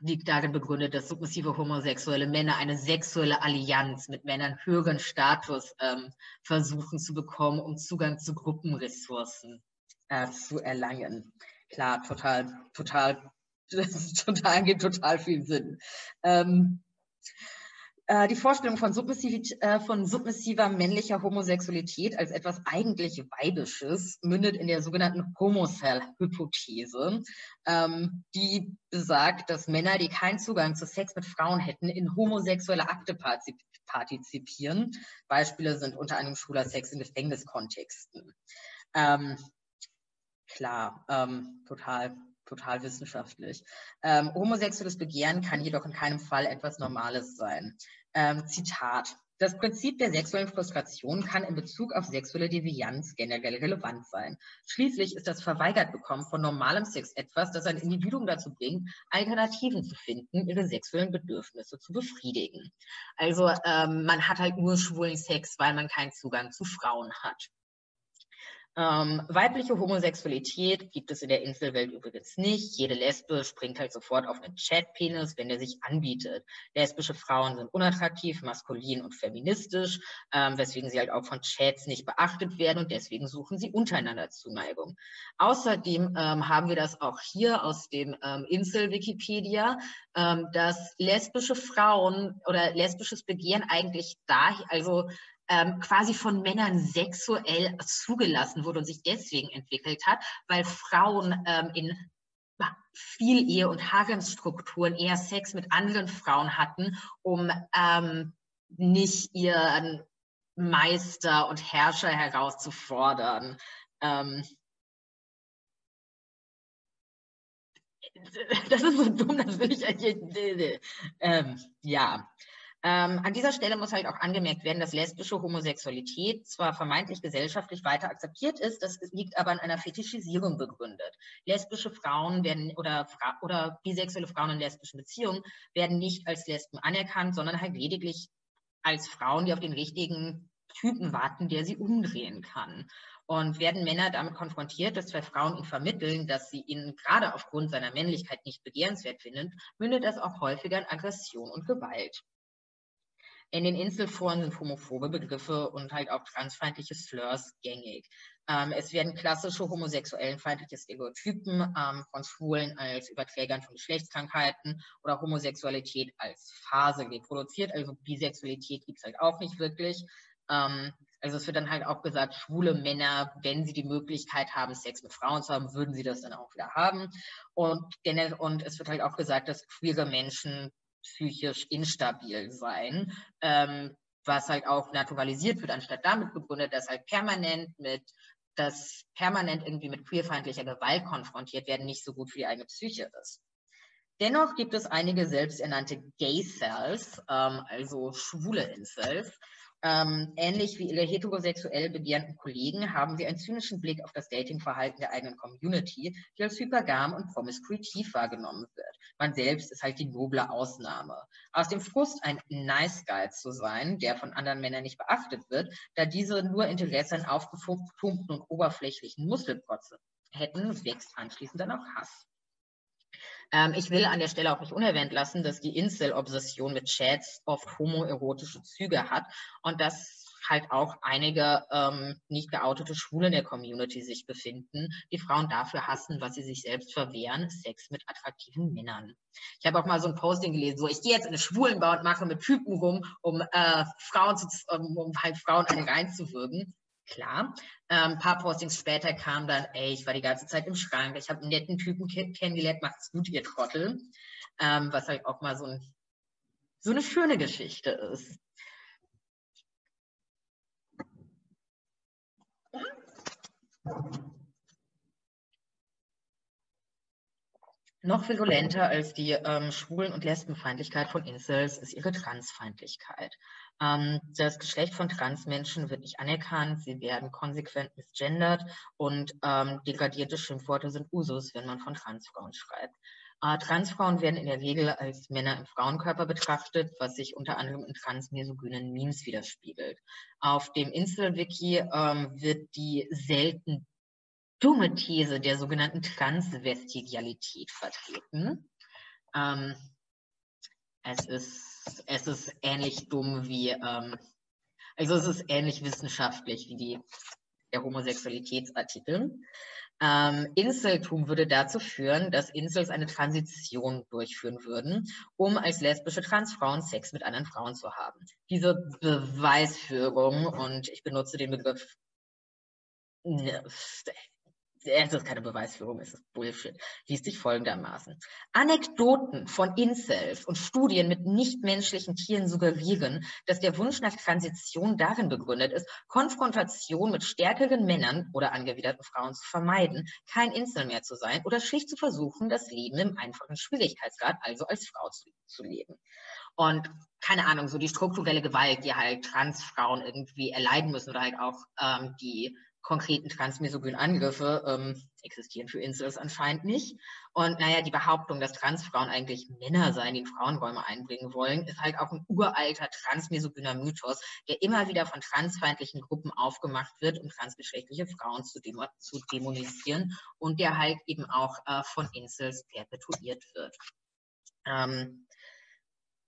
liegt darin begründet, dass submissive homosexuelle Männer eine sexuelle Allianz mit Männern höheren Status ähm, versuchen zu bekommen, um Zugang zu Gruppenressourcen äh, zu erlangen. Klar, total, total, total, gibt total viel Sinn. Ähm, äh, die Vorstellung von, äh, von, submissiver männlicher Homosexualität als etwas eigentlich Weibisches mündet in der sogenannten Homocell-Hypothese, ähm, die besagt, dass Männer, die keinen Zugang zu Sex mit Frauen hätten, in homosexuelle Akte partizipieren. Beispiele sind unter anderem schwuler Sex in Gefängniskontexten. Ähm, klar, ähm, total total wissenschaftlich. Ähm, homosexuelles Begehren kann jedoch in keinem Fall etwas Normales sein. Ähm, Zitat. Das Prinzip der sexuellen Frustration kann in Bezug auf sexuelle Devianz generell relevant sein. Schließlich ist das Verweigertbekommen von normalem Sex etwas, das ein Individuum dazu bringt, Alternativen zu finden, ihre sexuellen Bedürfnisse zu befriedigen. Also ähm, man hat halt nur schwulen Sex, weil man keinen Zugang zu Frauen hat. Ähm, weibliche Homosexualität gibt es in der Inselwelt übrigens nicht. Jede Lesbe springt halt sofort auf einen Chatpenis, wenn der sich anbietet. Lesbische Frauen sind unattraktiv, maskulin und feministisch, ähm, weswegen sie halt auch von Chats nicht beachtet werden und deswegen suchen sie untereinander Zuneigung. Außerdem ähm, haben wir das auch hier aus dem ähm, Insel-Wikipedia, ähm, dass lesbische Frauen oder lesbisches Begehren eigentlich da, also ähm, quasi von Männern sexuell zugelassen wurde und sich deswegen entwickelt hat, weil Frauen ähm, in viel Ehe- und Haremsstrukturen eher Sex mit anderen Frauen hatten, um ähm, nicht ihren Meister und Herrscher herauszufordern. Ähm, das ist so dumm, das will ich eigentlich. Ähm, ja. Ähm, an dieser Stelle muss halt auch angemerkt werden, dass lesbische Homosexualität zwar vermeintlich gesellschaftlich weiter akzeptiert ist, das liegt aber an einer Fetischisierung begründet. Lesbische Frauen werden oder, oder bisexuelle Frauen in lesbischen Beziehungen werden nicht als Lesben anerkannt, sondern halt lediglich als Frauen, die auf den richtigen Typen warten, der sie umdrehen kann. Und werden Männer damit konfrontiert, dass zwei Frauen ihnen vermitteln, dass sie ihn gerade aufgrund seiner Männlichkeit nicht begehrenswert finden, mündet das auch häufiger in Aggression und Gewalt. In den Inselforen sind homophobe Begriffe und halt auch transfeindliche Slurs gängig. Ähm, es werden klassische homosexuellenfeindliche Stereotypen ähm, von Schwulen als Überträgern von Geschlechtskrankheiten oder Homosexualität als Phase reproduziert. Also Bisexualität gibt es halt auch nicht wirklich. Ähm, also es wird dann halt auch gesagt, schwule Männer, wenn sie die Möglichkeit haben, Sex mit Frauen zu haben, würden sie das dann auch wieder haben. Und, und es wird halt auch gesagt, dass queere Menschen psychisch instabil sein, ähm, was halt auch naturalisiert wird, anstatt damit begründet, dass halt permanent mit das permanent irgendwie mit queerfeindlicher Gewalt konfrontiert werden, nicht so gut für die eigene Psyche ist. Dennoch gibt es einige selbsternannte Gay Cells, ähm, also schwule Incels, ähm, ähnlich wie ihre heterosexuell begehrten Kollegen haben sie einen zynischen Blick auf das Datingverhalten der eigenen Community, die als hypergam und promiskuitiv wahrgenommen wird. Man selbst ist halt die noble Ausnahme. Aus dem Frust, ein Nice Guy zu sein, der von anderen Männern nicht beachtet wird, da diese nur Interesse an aufgepumpten und oberflächlichen Muskelprotze hätten, wächst anschließend dann auch Hass. Ähm, ich will an der Stelle auch nicht unerwähnt lassen, dass die Incel-Obsession mit Chats oft homoerotische Züge hat und dass halt auch einige ähm, nicht geoutete Schwule in der Community sich befinden, die Frauen dafür hassen, was sie sich selbst verwehren, Sex mit attraktiven Männern. Ich habe auch mal so ein Posting gelesen, so ich gehe jetzt in eine Schwulenbau und mache mit Typen rum, um äh, Frauen zu, um, um halt Frauen eine reinzuwürgen klar. Ein ähm, paar Postings später kam dann, ey, ich war die ganze Zeit im Schrank, ich habe einen netten Typen kennengelernt, macht's gut, ihr Trottel. Ähm, was halt auch mal so, ein, so eine schöne Geschichte ist. Noch virulenter als die ähm, Schwulen- und Lesbenfeindlichkeit von Incels ist ihre Transfeindlichkeit. Ähm, das Geschlecht von Transmenschen wird nicht anerkannt, sie werden konsequent misgendert und ähm, degradierte Schimpfworte sind Usus, wenn man von Transfrauen schreibt. Äh, Transfrauen werden in der Regel als Männer im Frauenkörper betrachtet, was sich unter anderem in transmesogynen Memes widerspiegelt. Auf dem Insel-Wiki ähm, wird die selten dumme These der sogenannten Transvestigialität vertreten. Ähm, es, ist, es ist ähnlich dumm wie, ähm, also es ist ähnlich wissenschaftlich wie die, der Homosexualitätsartikel. Ähm, Inseltum würde dazu führen, dass Insels eine Transition durchführen würden, um als lesbische Transfrauen Sex mit anderen Frauen zu haben. Diese Beweisführung, und ich benutze den Begriff ne, es ist keine Beweisführung, es ist Bullshit, liest sich folgendermaßen. Anekdoten von Incels und Studien mit nichtmenschlichen Tieren suggerieren, dass der Wunsch nach Transition darin begründet ist, Konfrontation mit stärkeren Männern oder angewiderten Frauen zu vermeiden, kein Incel mehr zu sein oder schlicht zu versuchen, das Leben im einfachen Schwierigkeitsgrad, also als Frau zu, zu leben. Und keine Ahnung, so die strukturelle Gewalt, die halt Transfrauen irgendwie erleiden müssen oder halt auch ähm, die konkreten transmisogynen Angriffe ähm, existieren für Incels anscheinend nicht. Und naja, die Behauptung, dass Transfrauen eigentlich Männer seien, die in Frauenräume einbringen wollen, ist halt auch ein uralter transmisogyner Mythos, der immer wieder von transfeindlichen Gruppen aufgemacht wird, um transgeschlechtliche Frauen zu, dämo zu dämonisieren und der halt eben auch äh, von Incels perpetuiert wird. Ähm,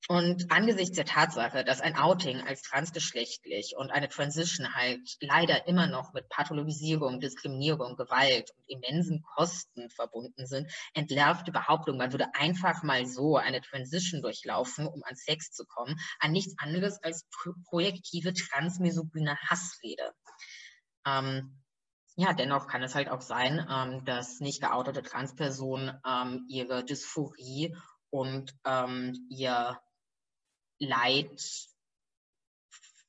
und angesichts der Tatsache, dass ein Outing als transgeschlechtlich und eine Transition halt leider immer noch mit Pathologisierung, Diskriminierung, Gewalt und immensen Kosten verbunden sind, entlarvt die Behauptung, man würde einfach mal so eine Transition durchlaufen, um an Sex zu kommen, an nichts anderes als projektive transmesogyne Hassrede. Ähm, ja, dennoch kann es halt auch sein, ähm, dass nicht geoutete Transpersonen ähm, ihre Dysphorie und ähm, ihr Leid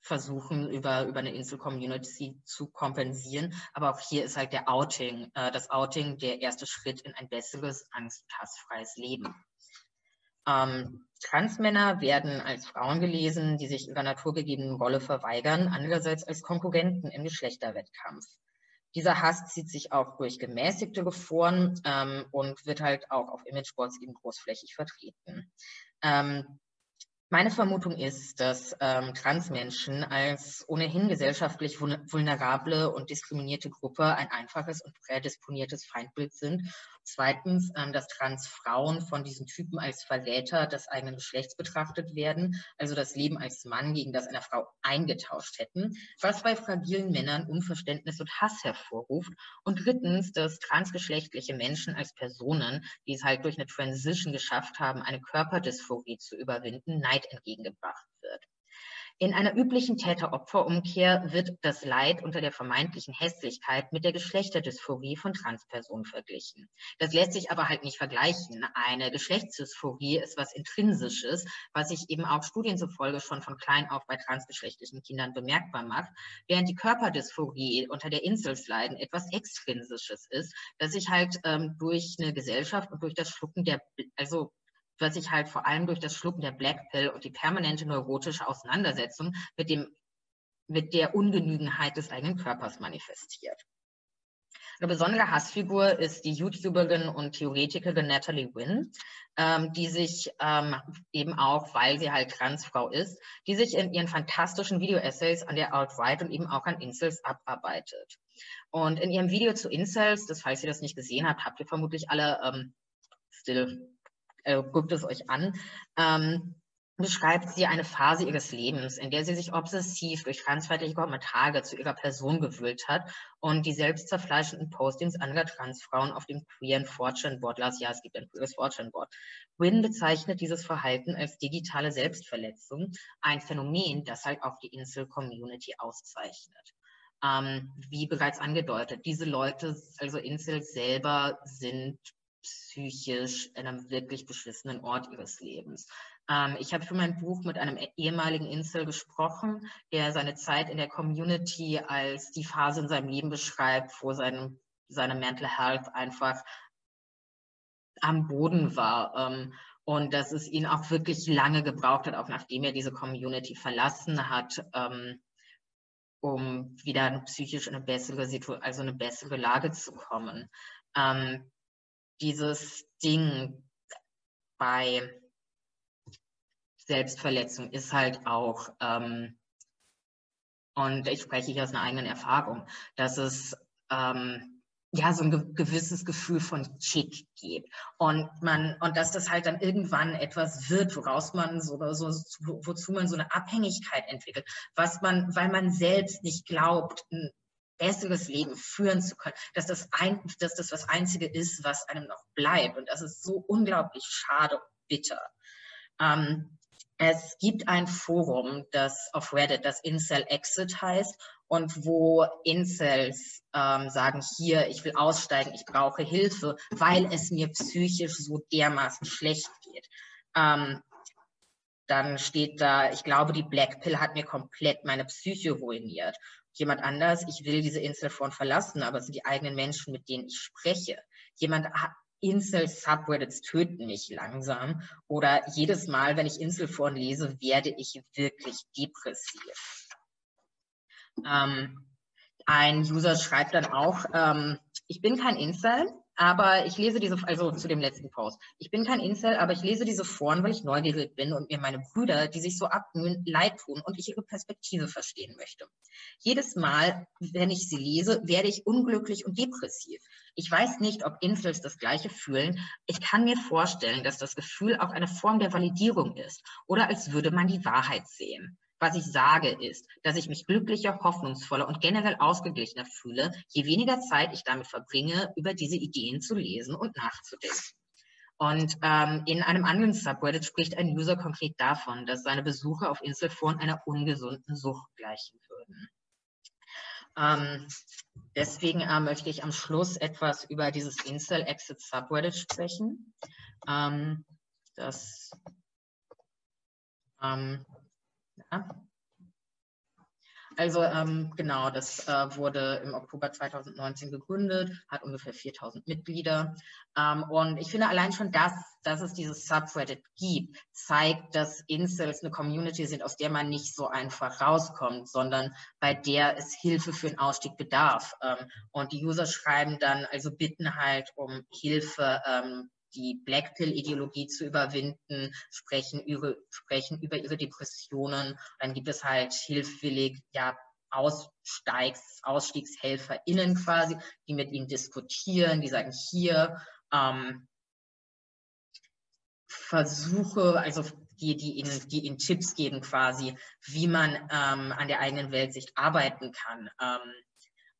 versuchen, über, über eine Insel-Community zu kompensieren. Aber auch hier ist halt der Outing, äh, das Outing der erste Schritt in ein besseres, angst- und hassfreies Leben. Ähm, Transmänner werden als Frauen gelesen, die sich ihrer naturgegebenen Rolle verweigern, andererseits als Konkurrenten im Geschlechterwettkampf. Dieser Hass zieht sich auch durch gemäßigte Foren ähm, und wird halt auch auf Imageboards eben großflächig vertreten. Ähm, meine Vermutung ist, dass ähm, Transmenschen als ohnehin gesellschaftlich vulnerable und diskriminierte Gruppe ein einfaches und prädisponiertes Feindbild sind Zweitens, ähm, dass Transfrauen von diesen Typen als Verräter des eigenen Geschlechts betrachtet werden, also das Leben als Mann gegen das einer Frau eingetauscht hätten, was bei fragilen Männern Unverständnis und Hass hervorruft. Und drittens, dass transgeschlechtliche Menschen als Personen, die es halt durch eine Transition geschafft haben, eine Körperdysphorie zu überwinden, Neid entgegengebracht. In einer üblichen Täter-Opfer-Umkehr wird das Leid unter der vermeintlichen Hässlichkeit mit der Geschlechterdysphorie von Transpersonen verglichen. Das lässt sich aber halt nicht vergleichen. Eine Geschlechtsdysphorie ist was Intrinsisches, was sich eben auch Studien zufolge schon von klein auf bei transgeschlechtlichen Kindern bemerkbar macht, während die Körperdysphorie unter der Inselsleiden etwas Extrinsisches ist, das sich halt ähm, durch eine Gesellschaft und durch das Schlucken der, also was sich halt vor allem durch das Schlucken der Black Pill und die permanente neurotische Auseinandersetzung mit, dem, mit der Ungenügenheit des eigenen Körpers manifestiert. Eine besondere Hassfigur ist die YouTuberin und Theoretikerin Natalie Wynn, ähm, die sich ähm, eben auch, weil sie halt Transfrau ist, die sich in ihren fantastischen Video-Essays an der Alt-Right und eben auch an Incels abarbeitet. Und in ihrem Video zu Incels, das falls ihr das nicht gesehen habt, habt ihr vermutlich alle ähm, still äh, guckt es euch an, ähm, beschreibt sie eine Phase ihres Lebens, in der sie sich obsessiv durch transfeindliche Kommentare zu ihrer Person gewühlt hat und die selbstzerfleischenden Postings anderer Transfrauen auf dem queeren Fortune-Board las. Ja, es gibt ein queeres Fortune-Board. Wynn bezeichnet dieses Verhalten als digitale Selbstverletzung, ein Phänomen, das halt auch die Insel-Community auszeichnet. Ähm, wie bereits angedeutet, diese Leute, also Insels selber, sind psychisch in einem wirklich beschissenen Ort ihres Lebens. Ähm, ich habe für mein Buch mit einem ehemaligen Insel gesprochen, der seine Zeit in der Community als die Phase in seinem Leben beschreibt, wo seine, seine Mental Health einfach am Boden war. Ähm, und dass es ihn auch wirklich lange gebraucht hat, auch nachdem er diese Community verlassen hat, ähm, um wieder psychisch in eine bessere Situation, also eine bessere Lage zu kommen. Ähm, dieses Ding, bei Selbstverletzung ist halt auch, ähm, und ich spreche hier aus einer eigenen Erfahrung, dass es ähm, ja so ein gewisses Gefühl von Chick gibt. Und man und dass das halt dann irgendwann etwas wird, woraus man so, so wozu man so eine Abhängigkeit entwickelt, was man, weil man selbst nicht glaubt, besseres Leben führen zu können, dass das ein, dass das was einzige ist, was einem noch bleibt und das ist so unglaublich schade und bitter. Ähm, es gibt ein Forum, das auf Reddit, das Incel Exit heißt und wo Incels ähm, sagen, hier, ich will aussteigen, ich brauche Hilfe, weil es mir psychisch so dermaßen schlecht geht. Ähm, dann steht da, ich glaube, die Black Pill hat mir komplett meine Psyche ruiniert. Jemand anders, ich will diese Inselform verlassen, aber es sind die eigenen Menschen, mit denen ich spreche. Jemand Insel-Subreddits töten mich langsam. Oder jedes Mal, wenn ich Inselforen lese, werde ich wirklich depressiv. Ähm, ein User schreibt dann auch, ähm, ich bin kein Insel, aber ich lese diese, also zu dem letzten Post. Ich bin kein Incel, aber ich lese diese Foren, weil ich neugierig bin und mir meine Brüder, die sich so abmühen, leid tun und ich ihre Perspektive verstehen möchte. Jedes Mal, wenn ich sie lese, werde ich unglücklich und depressiv. Ich weiß nicht, ob Incels das Gleiche fühlen. Ich kann mir vorstellen, dass das Gefühl auch eine Form der Validierung ist oder als würde man die Wahrheit sehen. Was ich sage ist, dass ich mich glücklicher, hoffnungsvoller und generell ausgeglichener fühle, je weniger Zeit ich damit verbringe, über diese Ideen zu lesen und nachzudenken. Und ähm, in einem anderen Subreddit spricht ein User konkret davon, dass seine Besuche auf Inselforen einer ungesunden Sucht gleichen würden. Ähm, deswegen äh, möchte ich am Schluss etwas über dieses Incel-Exit Subreddit sprechen. Ähm, das ähm, ja. Also ähm, genau, das äh, wurde im Oktober 2019 gegründet, hat ungefähr 4000 Mitglieder. Ähm, und ich finde allein schon das, dass es dieses Subreddit gibt, zeigt, dass Incels eine Community sind, aus der man nicht so einfach rauskommt, sondern bei der es Hilfe für den Ausstieg bedarf. Ähm, und die User schreiben dann, also bitten halt um Hilfe die Blackpill-Ideologie zu überwinden, sprechen, ihre, sprechen über ihre Depressionen. Dann gibt es halt hilfwillig, ja, Aussteigs, AusstiegshelferInnen quasi, die mit ihnen diskutieren, die sagen, hier, ähm, Versuche, also die, die, ihnen, die ihnen Tipps geben quasi, wie man ähm, an der eigenen Weltsicht arbeiten kann. Ähm,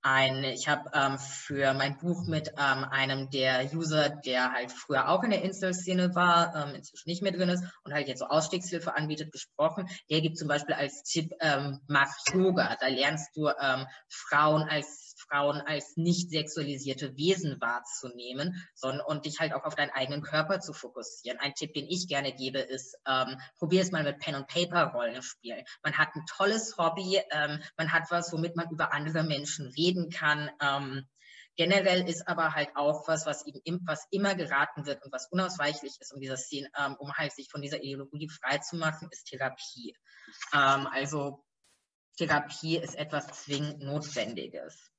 ein, ich habe ähm, für mein Buch mit ähm, einem der User, der halt früher auch in der Insel-Szene war, ähm, inzwischen nicht mehr drin ist und halt jetzt so Ausstiegshilfe anbietet, gesprochen. Der gibt zum Beispiel als Tipp, ähm, mach Yoga. Da lernst du ähm, Frauen als Frauen als nicht sexualisierte Wesen wahrzunehmen sondern, und dich halt auch auf deinen eigenen Körper zu fokussieren. Ein Tipp, den ich gerne gebe, ist, ähm, probier es mal mit Pen und Paper Rollenspiel. Man hat ein tolles Hobby, ähm, man hat was, womit man über andere Menschen reden kann. Ähm, Generell ist aber halt auch was, was, ihm, was immer geraten wird und was unausweichlich ist, um dieser Szene, ähm, um halt sich von dieser Ideologie freizumachen, ist Therapie. Ähm, also Therapie ist etwas zwingend Notwendiges.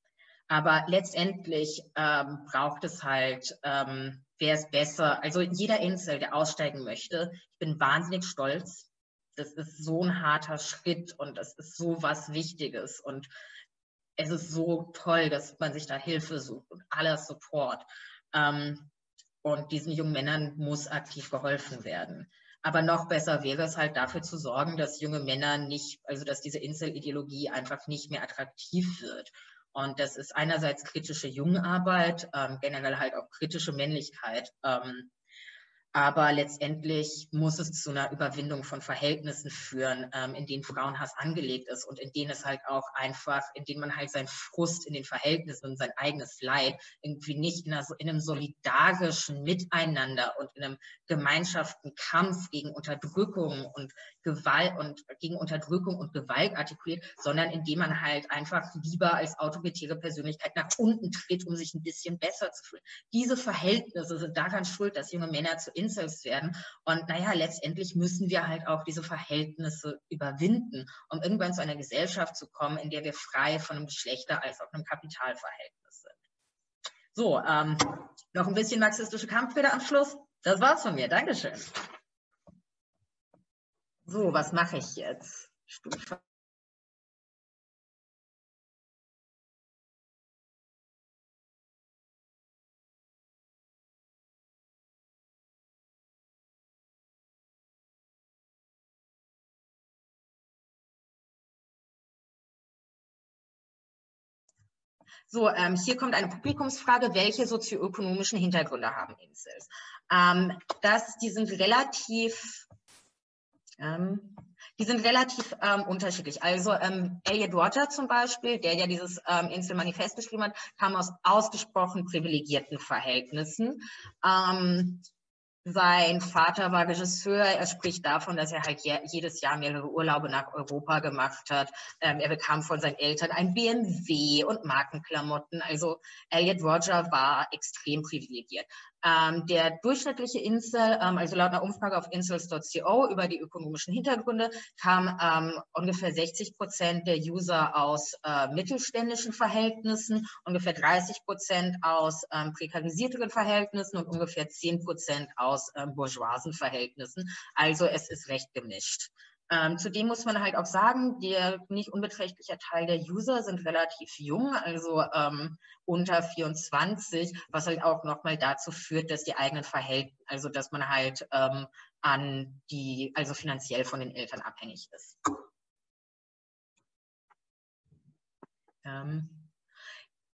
Aber letztendlich ähm, braucht es halt, ähm, wäre es besser, also jeder Insel, der aussteigen möchte, ich bin wahnsinnig stolz. Das ist so ein harter Schritt und das ist so was Wichtiges und es ist so toll, dass man sich da Hilfe sucht und aller Support. Ähm, und diesen jungen Männern muss aktiv geholfen werden. Aber noch besser wäre es halt dafür zu sorgen, dass junge Männer nicht, also dass diese Insel-Ideologie einfach nicht mehr attraktiv wird und das ist einerseits kritische Jungarbeit, ähm, generell halt auch kritische Männlichkeit. Ähm, aber letztendlich muss es zu einer Überwindung von Verhältnissen führen, ähm, in denen Frauenhass angelegt ist und in denen es halt auch einfach, in denen man halt seinen Frust in den Verhältnissen und sein eigenes Leid irgendwie nicht in, einer, in einem solidarischen Miteinander und in einem gemeinschaften Kampf gegen Unterdrückung und Gewalt und gegen Unterdrückung und Gewalt artikuliert, sondern indem man halt einfach lieber als autoritäre Persönlichkeit nach unten tritt, um sich ein bisschen besser zu fühlen. Diese Verhältnisse sind daran schuld, dass junge Männer zu Incels werden. Und naja, letztendlich müssen wir halt auch diese Verhältnisse überwinden, um irgendwann zu einer Gesellschaft zu kommen, in der wir frei von einem Geschlechter- als auch einem Kapitalverhältnis sind. So, ähm, noch ein bisschen marxistische Kampfbilder am Schluss. Das war's von mir. Dankeschön. So, was mache ich jetzt? Stufe So, ähm, hier kommt eine Publikumsfrage. Welche sozioökonomischen Hintergründe haben Insels? Ähm, das, die sind relativ, ähm, die sind relativ ähm, unterschiedlich. Also ähm, Elliot Roger zum Beispiel, der ja dieses ähm, Inselmanifest geschrieben hat, kam aus ausgesprochen privilegierten Verhältnissen. Ähm, sein Vater war Regisseur. Er spricht davon, dass er halt jedes Jahr mehrere Urlaube nach Europa gemacht hat. Ähm, er bekam von seinen Eltern ein BMW und Markenklamotten. Also Elliot Roger war extrem privilegiert. Ähm, der durchschnittliche Insel, ähm, also laut einer Umfrage auf insels.co über die ökonomischen Hintergründe, kam ähm, ungefähr 60 Prozent der User aus äh, mittelständischen Verhältnissen, ungefähr 30 Prozent aus ähm, prekarisierteren Verhältnissen und ungefähr 10 Prozent aus ähm, bourgeoisen Verhältnissen. Also es ist recht gemischt. Ähm, zudem muss man halt auch sagen, der nicht unbeträchtliche Teil der User sind relativ jung, also ähm, unter 24, was halt auch nochmal dazu führt, dass die eigenen Verhältnisse, also dass man halt ähm, an die, also finanziell von den Eltern abhängig ist. Ähm,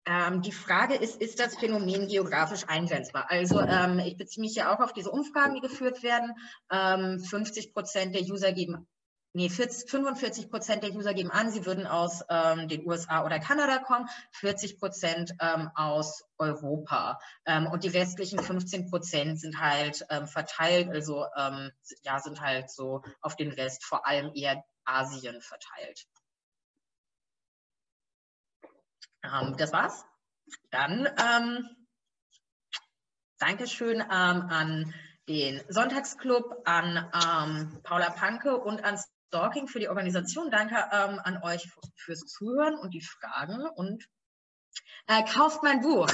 ähm, die Frage ist, ist das Phänomen geografisch eingrenzbar? Also ähm, ich beziehe mich ja auch auf diese Umfragen, die geführt werden. Ähm, 50 Prozent der User geben nee, 40, 45 Prozent der User geben an, sie würden aus ähm, den USA oder Kanada kommen, 40 Prozent ähm, aus Europa. Ähm, und die restlichen 15 Prozent sind halt ähm, verteilt, also ähm, ja, sind halt so auf den Rest vor allem eher Asien verteilt. Ähm, das war's. Dann Dankeschön an den Sonntagsclub, an Paula Panke und ans Stalking für die Organisation. Danke ähm, an euch fürs Zuhören und die Fragen und äh, kauft mein Buch.